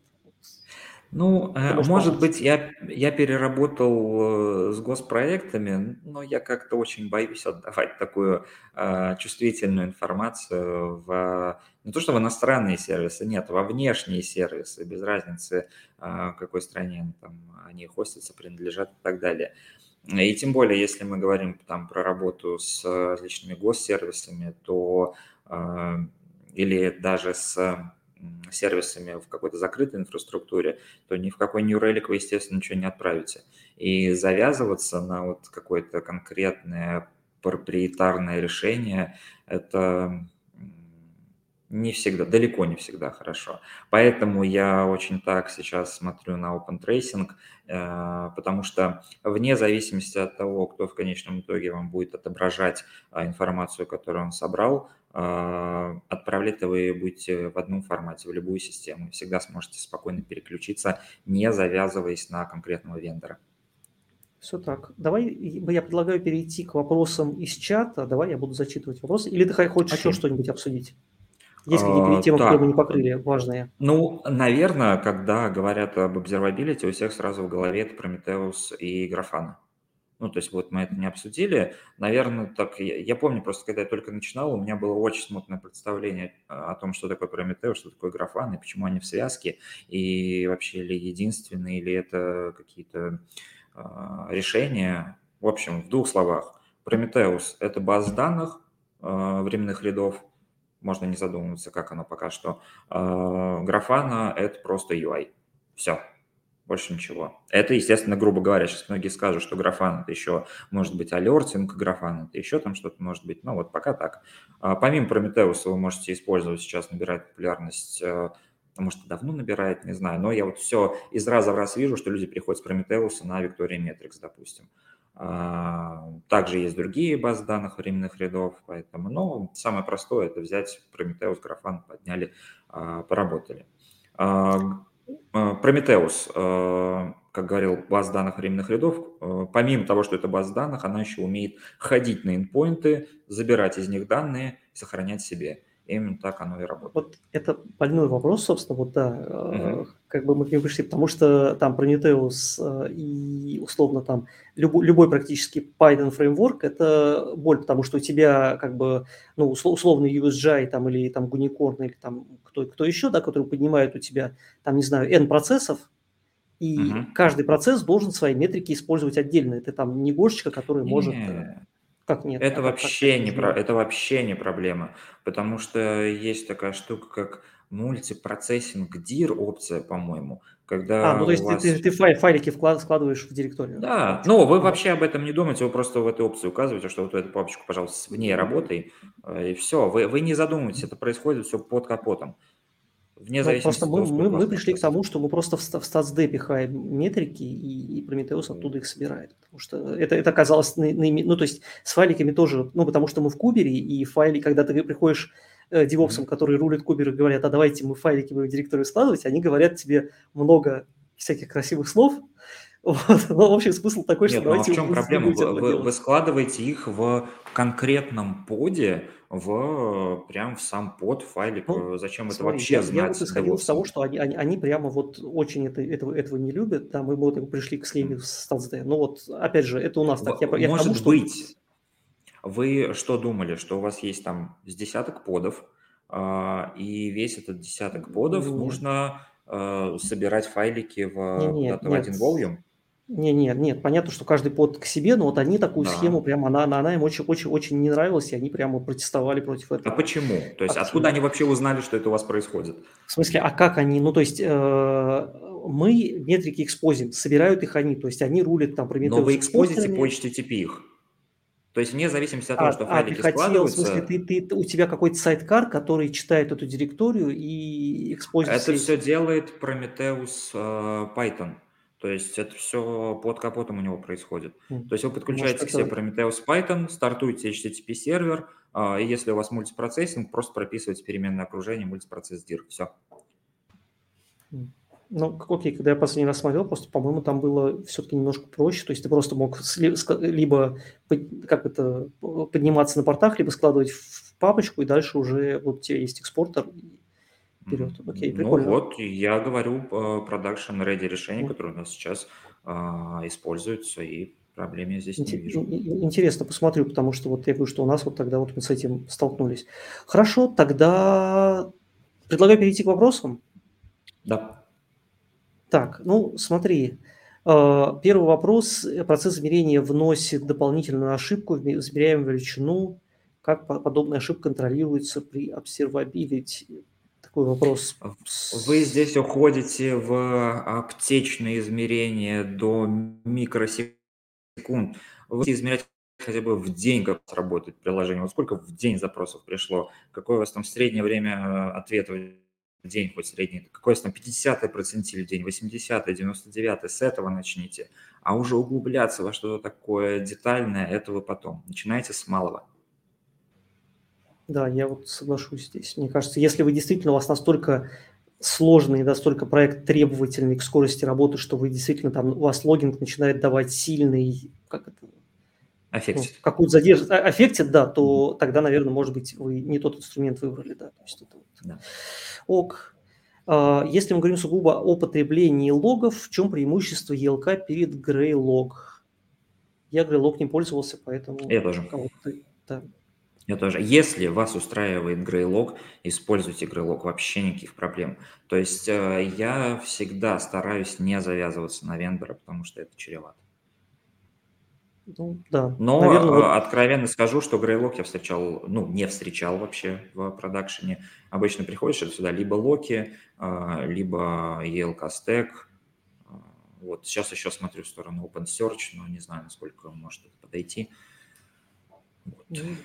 Ну, э, может быть, я, я переработал э, с госпроектами, но я как-то очень боюсь отдавать такую э, чувствительную информацию в не то что в иностранные сервисы, нет, во внешние сервисы, без разницы, э, какой стране там, они хостятся, принадлежат и так далее. И тем более, если мы говорим там про работу с различными госсервисами, то э, или даже с сервисами в какой-то закрытой инфраструктуре, то ни в какой New Relic вы, естественно, ничего не отправите. И завязываться на вот какое-то конкретное проприетарное решение – это не всегда, далеко не всегда хорошо. Поэтому я очень так сейчас смотрю на Open Tracing, э, потому что вне зависимости от того, кто в конечном итоге вам будет отображать а, информацию, которую он собрал, а, отправлять вы будете в одном формате, в любую систему. Всегда сможете спокойно переключиться, не завязываясь на конкретного вендора. Все так. Давай я предлагаю перейти к вопросам из чата. Давай я буду зачитывать вопросы. Или ты хочешь okay. еще что-нибудь обсудить? Есть какие-то темы, которые мы не покрыли, важные? Ну, наверное, когда говорят об observability, у всех сразу в голове это Prometheus и Grafana. Ну, то есть вот мы это не обсудили. Наверное, так я, я помню просто, когда я только начинал, у меня было очень смутное представление а, о том, что такое Prometheus, что такое графан, и почему они в связке, и вообще ли единственные, или это какие-то э, решения. В общем, в двух словах. Prometheus – это база данных э, временных рядов, можно не задумываться, как оно пока что. Э, графана – это просто UI. Все, больше ничего. Это, естественно, грубо говоря, сейчас многие скажут, что графан это еще может быть алертинг, графан это еще там что-то может быть. Ну вот пока так. А, помимо Прометеуса вы можете использовать, сейчас набирает популярность э, может, давно набирает, не знаю, но я вот все из раза в раз вижу, что люди переходят с Прометеуса на Victoria Metrics, допустим. А, также есть другие базы данных временных рядов, поэтому, ну, самое простое – это взять Прометеус, графан, подняли, а, поработали. Прометеус, э, как говорил, баз данных временных рядов, помимо того, что это база данных, она еще умеет ходить на endpoinты, забирать из них данные, сохранять себе. Именно так оно и работает. Вот это больной вопрос, собственно, вот да, угу. как бы мы к нему пришли, потому что там Prometheus э, и условно там любой, любой практически Python фреймворк – это боль, потому что у тебя как бы, ну, условный USGI там или там Unicorn или там кто, кто еще, да, который поднимает у тебя там, не знаю, N процессов, и угу. каждый процесс должен свои метрики использовать отдельно. Это там не гошечка, которая может как нет? Это а вообще не про, это вообще не проблема, потому что есть такая штука, как мультипроцессинг DIR опция, по-моему, когда А, ну то есть вас... ты, ты, файл, файлики вклад, складываешь в директорию. Да, ну вы вообще об этом не думаете, вы просто в этой опции указываете, что вот эту папочку, пожалуйста, в ней работай, э, и все, вы, вы не задумываетесь, это происходит все под капотом. Вне ну, зависимости просто мы, мы, мы пришли к тому, что мы просто в, в пихаем метрики, и, и Prometheus оттуда их собирает. Потому что это, это оказалось... На, на, ну, то есть с файликами тоже... Ну, потому что мы в кубере, и файли, когда ты приходишь э, девопсам, которые рулят кубер, и говорят, а давайте мы файлики будем в директорию складывать, они говорят тебе много всяких красивых слов, вот. Но, (laughs) ну, в общем, смысл такой, Нет, что ну, а в чем проблема? Вы, вы, вы складываете их в конкретном поде, в прям в сам под файлик. Ну, Зачем смотри, это вообще я, знать? Я вот исходил с того, что они, они, они прямо вот очень это, этого, этого не любят. Там мы вот пришли к схеме с StatsD. Ну вот, опять же, это у нас так. Я, я Может тому, что... быть. Вы что думали, что у вас есть там с десяток подов, а, и весь этот десяток подов Нет. нужно а, собирать файлики в, нет, нет, в один volume? Не, нет, нет, понятно, что каждый под к себе, но вот они такую Да. схему прямо, она, она, она им очень, очень, очень не нравилась, и они прямо протестовали против А этого. почему? То есть А откуда они вообще узнали, что это у вас происходит? В смысле, а как они, ну то есть э, мы метрики экспозим, собирают их они, то есть они рулят там Но вы экспозите по HTTP их. То есть вне зависимости от того, А, что а, ты файлики хотел, в смысле, ты, ты, у тебя какой-то сайткар, который читает эту директорию и экспозит это все делает Prometheus э, Python. То есть это все под капотом у него происходит. М. То есть вы подключаете к себе это- Prometheus Python, стартуете HTTP сервер, а, и если у вас мультипроцессинг, просто прописываете переменное окружение мультипроцесс dir. Все. Ну, окей, когда я последний раз смотрел, просто, по-моему, там было все-таки немножко проще. То есть ты просто мог либо как это, подниматься на портах, либо складывать в папочку, и дальше уже вот у тебя есть экспортер. Вперед. Окей, ну прикольно. вот, я говорю продакшн ready решения, Мгм. которые у нас сейчас а, используются, и проблем я здесь не Инте- вижу. ин- ин- Интересно, посмотрю, потому что вот я говорю, что у нас вот тогда вот мы с этим столкнулись. Хорошо, тогда предлагаю перейти к вопросам. Да. Так, ну смотри, э, первый вопрос. Процесс измерения вносит дополнительную ошибку измеряемую величину. Как по- подобная ошибка контролируется при observability? Такой вопрос. Вы здесь уходите в аптечные измерения до микросекунд. Вы измерять хотя бы в день, как работает приложение. Вот сколько в день запросов пришло? Какое у вас там среднее время э, ответа в день, хоть средний? Какой у вас там 50-й процентиль в день, 80-й, 99-й? С этого начните. А уже углубляться во что-то такое детальное, это вы потом. Начинайте с малого. Да, я вот соглашусь здесь. Мне кажется, если вы действительно, у вас настолько сложный, настолько проект требовательный к скорости работы, что вы действительно там, у вас логинг начинает давать сильный, как это, ну, Аффектит. какую-то задержку, аффектит, да, то тогда, наверное, может быть, вы не тот инструмент выбрали, да. То есть это вот. Да. Ок. А, Если мы говорим сугубо о потреблении логов, в чем преимущество ELK перед Greylog? Я Greylog не пользовался, поэтому... Я тоже. да. Я тоже. Если вас устраивает Greylog, используйте Greylog, вообще никаких проблем. То есть э, я всегда стараюсь не завязываться на вендора, потому что это чревато. Ну, да. Но Наверное, э, вот- откровенно скажу, что Greylog я встречал, ну, не встречал вообще в продакшене. Обычно приходишь сюда либо Локи, э, либо ELK Stack. Вот сейчас еще смотрю в сторону OpenSearch, но не знаю, насколько может это подойти. Вот. Ну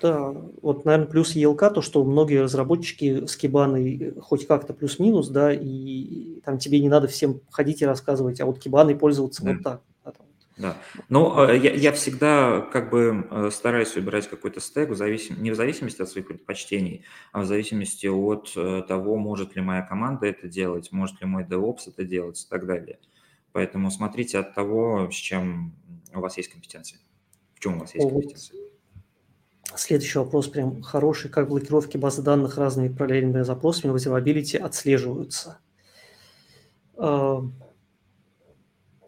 Да, вот, наверное, плюс ELK, то, что многие разработчики с кибаной хоть как-то плюс-минус, да, и там тебе не надо всем ходить и рассказывать, а вот кибаной пользоваться Да. вот так. да. Но э, я, я всегда как бы э, стараюсь выбирать какой-то стек в зависим... не в зависимости от своих предпочтений, а в зависимости от э, того, может ли моя команда это делать, может ли мой DevOps это делать и так далее. Поэтому смотрите от того, с чем у вас есть компетенции. В чем у вас есть компетенции. Следующий вопрос прям хороший. Как блокировки базы данных разными параллельными запросами в observability отслеживаются? А,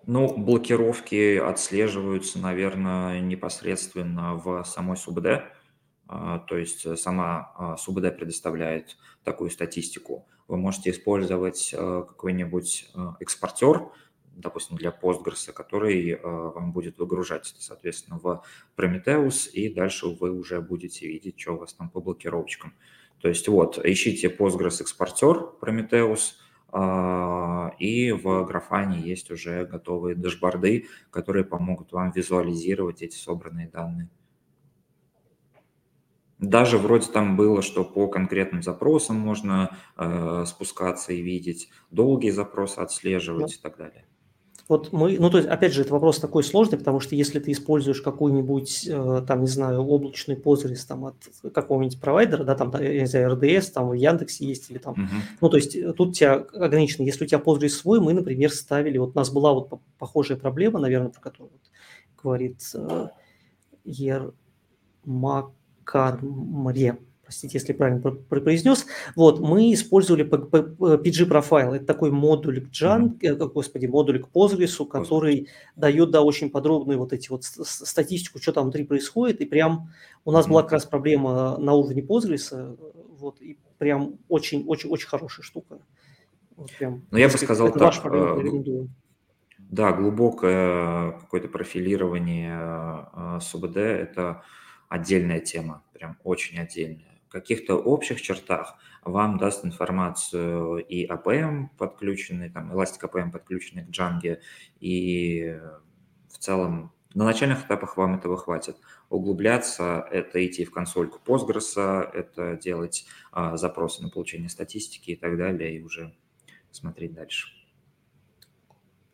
Ну, блокировки отслеживаются, наверное, непосредственно в самой СУБД. А, То есть э, сама а, СУБД предоставляет такую статистику. Вы можете использовать э, какой-нибудь э, экспортер, допустим, для Postgres, который э, вам будет выгружать, соответственно, в Prometheus, и дальше вы уже будете видеть, что у вас там по блокировочкам. То есть вот, ищите Postgres экспортер Prometheus, а, и в Графане есть уже готовые дашборды, которые помогут вам визуализировать эти собранные данные. Даже вроде там было, что по конкретным запросам можно э, спускаться и видеть, долгие запросы отслеживать и так далее. Вот мы, ну то есть, опять же, это вопрос такой сложный, потому что если ты используешь какую-нибудь, э, там, не знаю, облачный Postgres там от какого-нибудь провайдера, да, там, я не знаю, RDS, там в Яндексе есть или там, Мгм. ну то есть э, тут тебя ограничено. Если у тебя Postgres свой, мы, например, ставили, вот у нас была вот по- похожая проблема, наверное, про которую вот говорит э, Ермакармре, простите, если правильно про- про- произнес. Вот, мы использовали P- P- PG профайл. Это такой модуль к Django, э, господи, модуль к Postgres, который дает, да, очень подробную вот эти вот ст- ст- статистику, что там внутри происходит. И прям у нас была как раз проблема на уровне Postgres, э, вот, и прям очень-очень-очень хорошая штука. Вот прям, Ну, я бы сказал так, проблема, э. Да, глубокое какое-то профилирование э, СУБД – это отдельная тема, прям очень отдельная. Каких-то общих чертах вам даст информацию и APM подключенный, там, Elastic APM подключенный к Django, и в целом на начальных этапах вам этого хватит. Углубляться – это идти в консольку Postgres, это делать а, запросы на получение статистики и так далее, и уже смотреть дальше.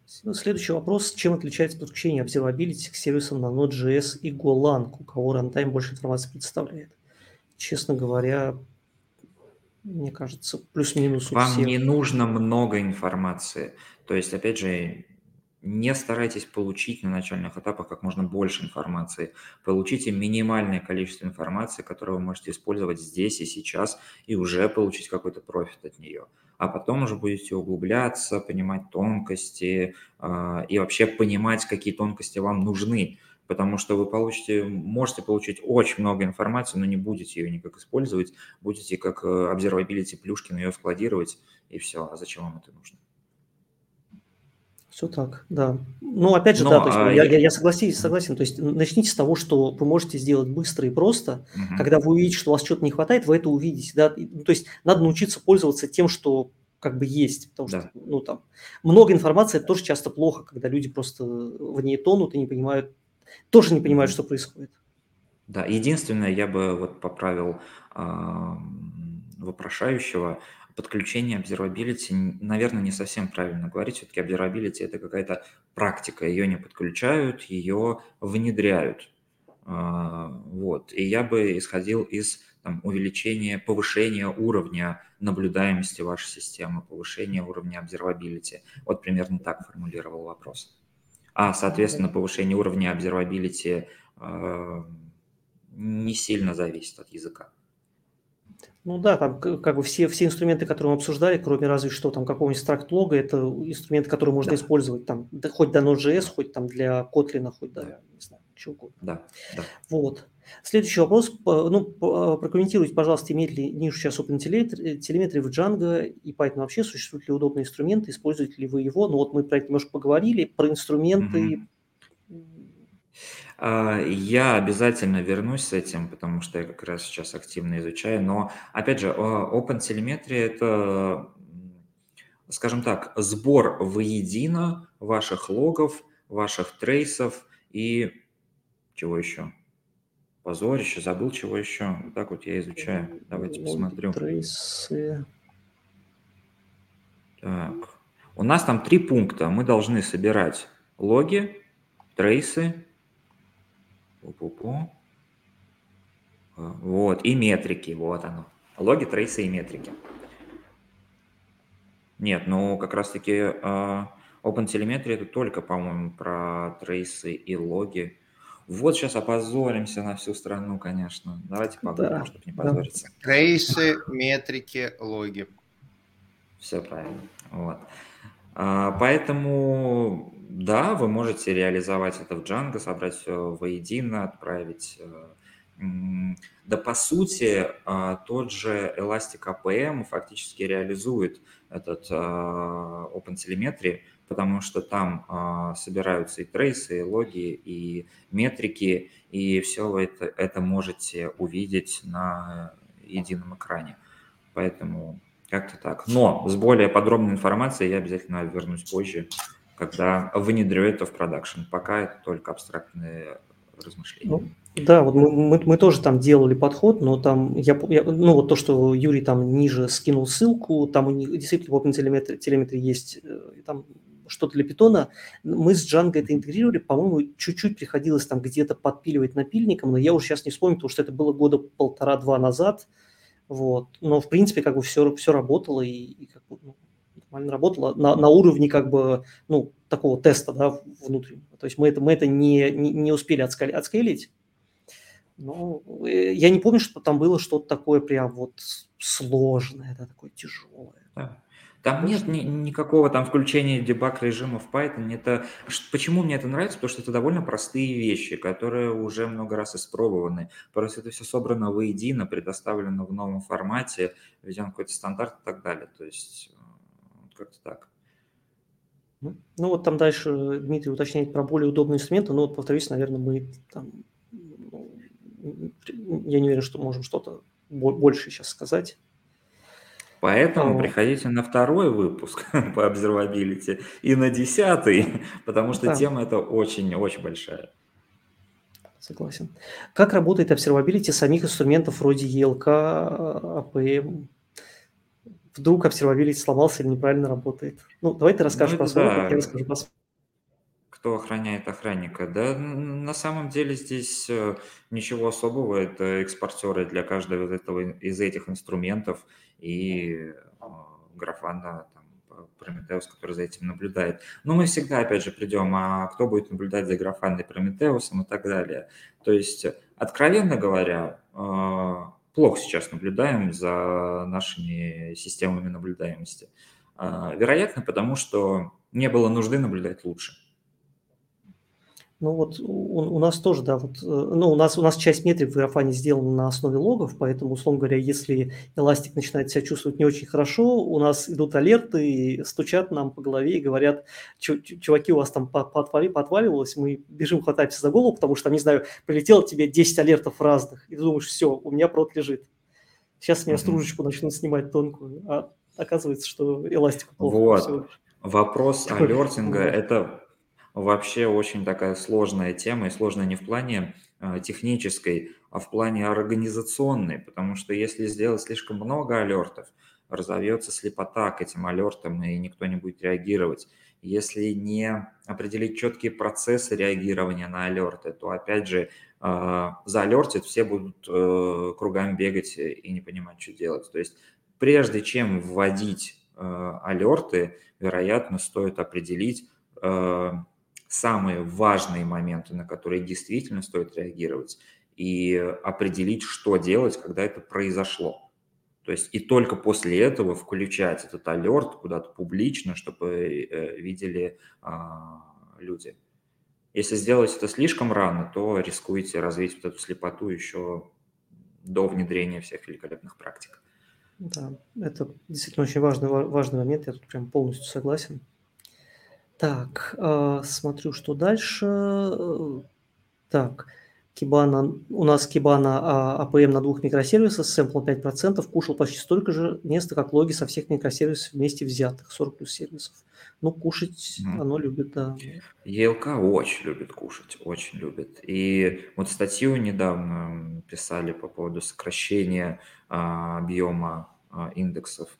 Следующий вопрос. Чем отличается подключение observability к сервисам на Node.js и Golang? У кого runtime больше информации представляет? Честно говоря, мне кажется, плюс-минус Вам всех. не нужно много информации. То есть, опять же, не старайтесь получить на начальных этапах как можно больше информации. Получите минимальное количество информации, которую вы можете использовать здесь и сейчас, и уже получить какой-то профит от нее. А потом уже будете углубляться, понимать тонкости э, и вообще понимать, какие тонкости вам нужны. Потому что вы получите, можете получить очень много информации, но не будете ее никак использовать, будете как э, observability плюшки на ее складировать, и все. А зачем вам это нужно? Все так, да. Ну, опять же, Но, да, то есть а, я, я, я согласен, согласен. То есть начните с того, что вы можете сделать быстро и просто. Угу. Когда вы увидите, что у вас что-то не хватает, вы это увидите. Да? Ну, то есть надо научиться пользоваться тем, что как бы есть. Потому да. что, ну, там, много информации, это тоже часто плохо, когда люди просто в ней тонут и не понимают, тоже не понимают, что происходит. Да, единственное, я бы вот поправил э, вопрошающего – подключение observability, наверное, не совсем правильно говорить. Все-таки observability – это какая-то практика. Ее не подключают, ее внедряют. А, вот. И я бы исходил из там, увеличения, повышения уровня наблюдаемости вашей системы, повышения уровня observability. Вот примерно так формулировал вопрос. А, соответственно, повышение уровня observability э, не сильно зависит от языка. Ну да, там как бы все, все инструменты, которые мы обсуждали, кроме разве что там какого-нибудь стракт лога, это инструменты, которые можно да. использовать там да, хоть до Node.js, хоть там для Kotlin, хоть до, да. не знаю, чего угодно. Да, да. Вот. Следующий вопрос. Ну, прокомментируйте, пожалуйста, имеет ли нишу сейчас OpenTelemetry в Django и Python вообще? Существуют ли удобные инструменты? Используете ли вы его? Ну вот мы про это немножко поговорили. Про инструменты угу. А, я обязательно вернусь с этим, потому что я как раз сейчас активно изучаю. Но, опять же, OpenTelemetry – это, скажем так, сбор воедино ваших логов, ваших трейсов и чего еще? Позорище, забыл чего еще. Вот так вот я изучаю. Давайте посмотрю. Трейсы. Так. У нас там три пункта. Мы должны собирать логи, trace ы Пу-пу-пу. А, вот, и метрики, вот оно. Логи, trace ы и метрики. Нет, ну как раз-таки э, OpenTelemetry это только, по-моему, про trace ы и логи. Вот сейчас опозоримся на всю страну, конечно. Давайте погуглим, да. чтобы не позориться. Trace ы, метрики, логи. Все правильно. Вот. Uh, поэтому да, вы можете реализовать это в Django, собрать все воедино, отправить. Э, да, по сути, а, тот же Elastic APM фактически реализует этот а, OpenTelemetry, потому что там а, собираются и трейсы, и логи, и метрики, и все это, это можете увидеть на едином экране. Поэтому как-то так. Но с более подробной информацией я обязательно вернусь позже когда внедрю это в продакшн. Пока это только абстрактные размышления. Ну, да, вот мы, мы, мы тоже там делали подход, но там я, я ну вот то, что Юрий там ниже скинул ссылку, там у них действительно в OpenTelemetry телеметрии есть э, там что-то для питона. Мы с Django это интегрировали, по-моему, чуть-чуть приходилось там где-то подпиливать напильником, но я уже сейчас не вспомню, потому что это было года полтора-два назад. Вот. Но, в принципе, как бы все, все работало, и, и как бы, ну, нормально работала на, на уровне как бы, ну, такого теста, да, внутреннего. То есть мы это, мы это не, не, не успели отскали, отскейлить. Но э, я не помню, что там было что-то такое прям вот сложное, да, такое тяжелое. Там нет ни, никакого там включения дебаг режима в Python. Это, почему мне это нравится? Потому что это довольно простые вещи, которые уже много раз испробованы. Просто это все собрано воедино, предоставлено в новом формате, введен какой-то стандарт и так далее. То есть как-то так. Ну вот там дальше Дмитрий уточняет про более удобные инструменты, но вот повторюсь, наверное, мы там, ну, я не уверен, что можем что-то больше сейчас сказать. Поэтому а, приходите на второй выпуск (laughs) по обсервабилити и на десятый, (laughs) потому что да. тема эта очень-очень большая. Согласен. Как работает обсервабилити самих инструментов вроде ELK, APM? Вдруг обсервабилити сломался или неправильно работает? Ну, давай ты расскажешь ну, про свой да. я расскажу про кто охраняет охранника? Да, на самом деле здесь э, ничего особого. Это экспортеры для каждого из, этого, из этих инструментов и Графана, там, Прометеус, который за этим наблюдает. Но мы всегда, опять же, придем, а кто будет наблюдать за Графаной Прометеусом и так далее. То есть, откровенно говоря, э, плохо сейчас наблюдаем за нашими системами наблюдаемости. Э, вероятно, потому что не было нужды наблюдать лучше. Ну вот у, у нас тоже, да, вот, э, ну у нас, у нас часть метрик в графане сделана на основе логов, поэтому, условно говоря, если эластик начинает себя чувствовать не очень хорошо, у нас идут алерты, стучат нам по голове и говорят, чуваки, у вас там подвали, подваливалось, мы бежим, хватаемся за голову, потому что, не знаю, прилетело тебе 10 алертов разных, и ты думаешь, все, у меня прот лежит. Сейчас меня стружечку начнут снимать тонкую, а оказывается, что эластику плохо. Вот. Вопрос алертинга – это вообще очень такая сложная тема, и сложная не в плане э, технической, а в плане организационной, потому что если сделать слишком много алертов, разовьется слепота к этим алертам, и никто не будет реагировать. Если не определить четкие процессы реагирования на алерты, то, опять же, э, заалертит, все будут э, кругами бегать и не понимать, что делать. То есть прежде чем вводить алерты, вероятно, стоит определить, самые важные моменты, на которые действительно стоит реагировать, и определить, что делать, когда это произошло. То есть и только после этого включать этот алерт куда-то публично, чтобы э, видели а, люди. Если сделать это слишком рано, то рискуете развить вот эту слепоту еще до внедрения всех великолепных практик. Да, это действительно очень важный, важный момент, я тут прям полностью согласен. Так, э, смотрю, что дальше. Э, так, Kibana, у нас Kibana а, APM на двух микросервисах с sample ом 5% кушал почти столько же места, как логи со всех микросервисов вместе взятых, 40 плюс сервисов. Ну, кушать м. оно любит, да. ELK очень любит кушать, очень любит. И вот статью недавно писали по поводу сокращения а, объема а, индексов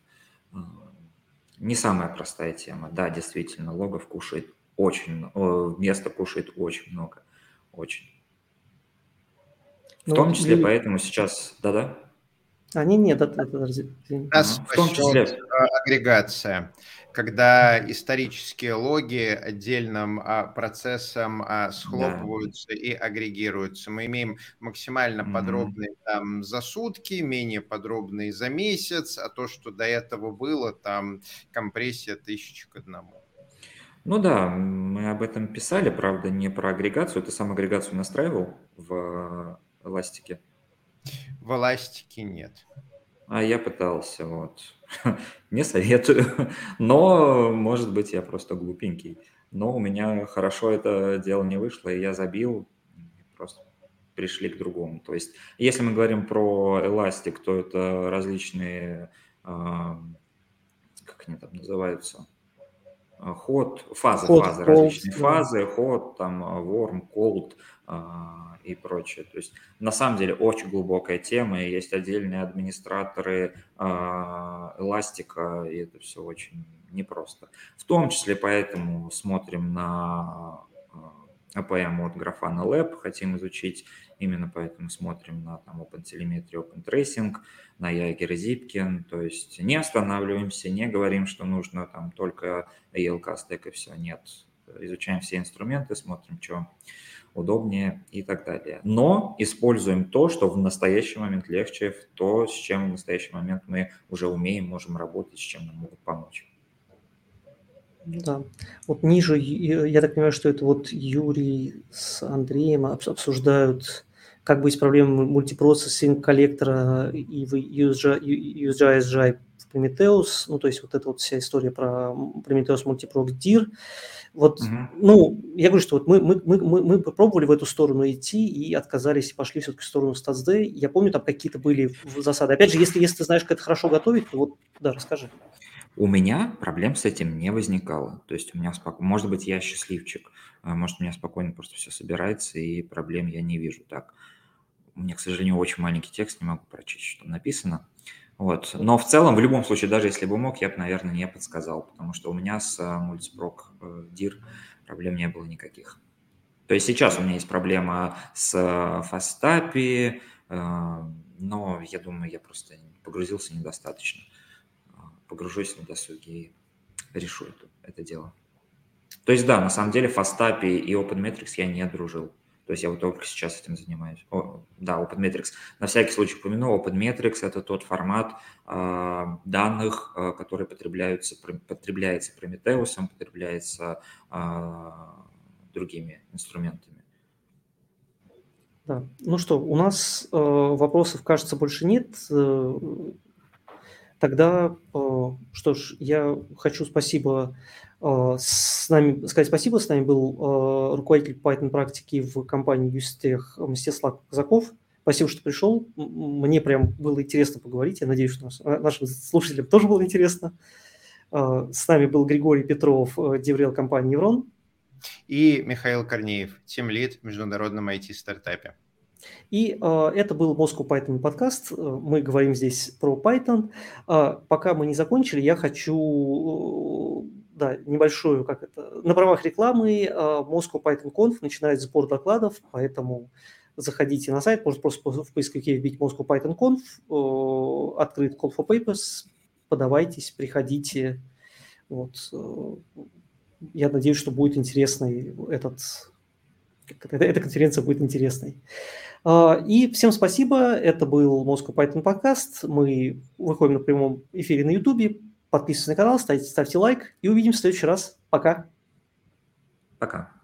не самая простая тема. Да, действительно, логов кушает очень, место кушает очень много, очень. В ну, том числе, и... поэтому сейчас, да-да? А, не, нет, это, это, У нас в том числе агрегация когда исторические логи отдельным а, процессом а, схлопываются да. и агрегируются. Мы имеем максимально mm-hmm. подробные там за сутки, менее подробные за месяц, а то, что до этого было, там компрессия тысячи к одному. Ну да, мы об этом писали, правда, не про агрегацию. Ты сам агрегацию настраивал в эластике? В эластике нет. А я пытался, вот. (laughs) Не советую, но, может быть, я просто глупенький. Но у меня хорошо это дело не вышло, и я забил, просто пришли к другому. То есть, если мы говорим про эластик, то это различные, как они там называются, ход, фазы, ход, фазы, различные да. фазы, ход, там, ворм, колд, и прочее. То есть на самом деле очень глубокая тема, и есть отдельные администраторы эластика, и это все очень непросто. В том числе поэтому смотрим на APM от Grafana Lab, хотим изучить, именно поэтому смотрим на там, OpenTelemetry, OpenTracing, на и Zipkin, то есть не останавливаемся, не говорим, что нужно там только ELK стек и все, нет. Изучаем все инструменты, смотрим, что удобнее и так далее. Но используем то, что в настоящий момент легче, то, с чем в настоящий момент мы уже умеем, можем работать, с чем нам могут помочь. Да. Вот ниже, я так понимаю, что это вот Юрий с Андреем обсуждают, как быть с проблемой мультипроцессинг коллектора и USGI Prometheus, ну, то есть вот эта вот вся история про Prometheus Multiproc DIR. Вот, угу. ну, я говорю, что вот мы, мы, мы, мы попробовали в эту сторону идти и отказались, и пошли все-таки в сторону StatsD. Я помню, там какие-то были засады. Опять же, если, если ты знаешь, как это хорошо готовить, то вот, да, расскажи. У меня проблем с этим не возникало. То есть у меня спокойно, может быть, я счастливчик, а может, у меня спокойно просто все собирается, и проблем я не вижу так. У меня, к сожалению, очень маленький текст, не могу прочесть, что там написано. Вот. Но в целом, в любом случае, даже если бы мог, я бы, наверное, не подсказал, потому что у меня с мультипрок DIR проблем не было никаких. То есть сейчас у меня есть проблема с фастапи, э, но я думаю, я просто погрузился недостаточно погружусь на досуге и решу это, это дело. То есть, да, на самом деле, Фастапи и OpenMetrics я не дружил. То есть я вот только сейчас этим занимаюсь. О, да, OpenMetrics. На всякий случай упомяну, OpenMetrics – это тот формат э, данных, э, который потребляются, потребляется Prometheus, потребляется э, другими инструментами. Да. Ну что, у нас э, вопросов, кажется, больше нет. Э, Тогда, э, что ж, я хочу спасибо э, с нами, сказать спасибо. С нами был э, руководитель Python практики в компании Юстех Мстислав Казаков. Спасибо, что пришел. Мне прям было интересно поговорить. Я надеюсь, что нашим слушателям тоже было интересно. С нами был Григорий Петров, деврел компании Еврон. И Михаил Корнеев, тем лид в международном IT-стартапе. И э, это был Moscow Python подкаст. Мы говорим здесь про Python. Э, пока мы не закончили, я хочу э, да, небольшую, как это, на правах рекламы э, Moscow Python Conf начинает сбор докладов, поэтому заходите на сайт, можно просто в поисковике вбить Moscow Python Conf, э, открыт Call for Papers, подавайтесь, приходите. Вот. Э, я надеюсь, что будет интересный этот, эта конференция будет интересной. А, и всем спасибо. Это был Moscow Python подкаст. Мы выходим на прямом эфире на YouTube. Подписывайтесь на канал, ставьте, ставьте лайк. И увидимся в следующий раз. Пока. Пока.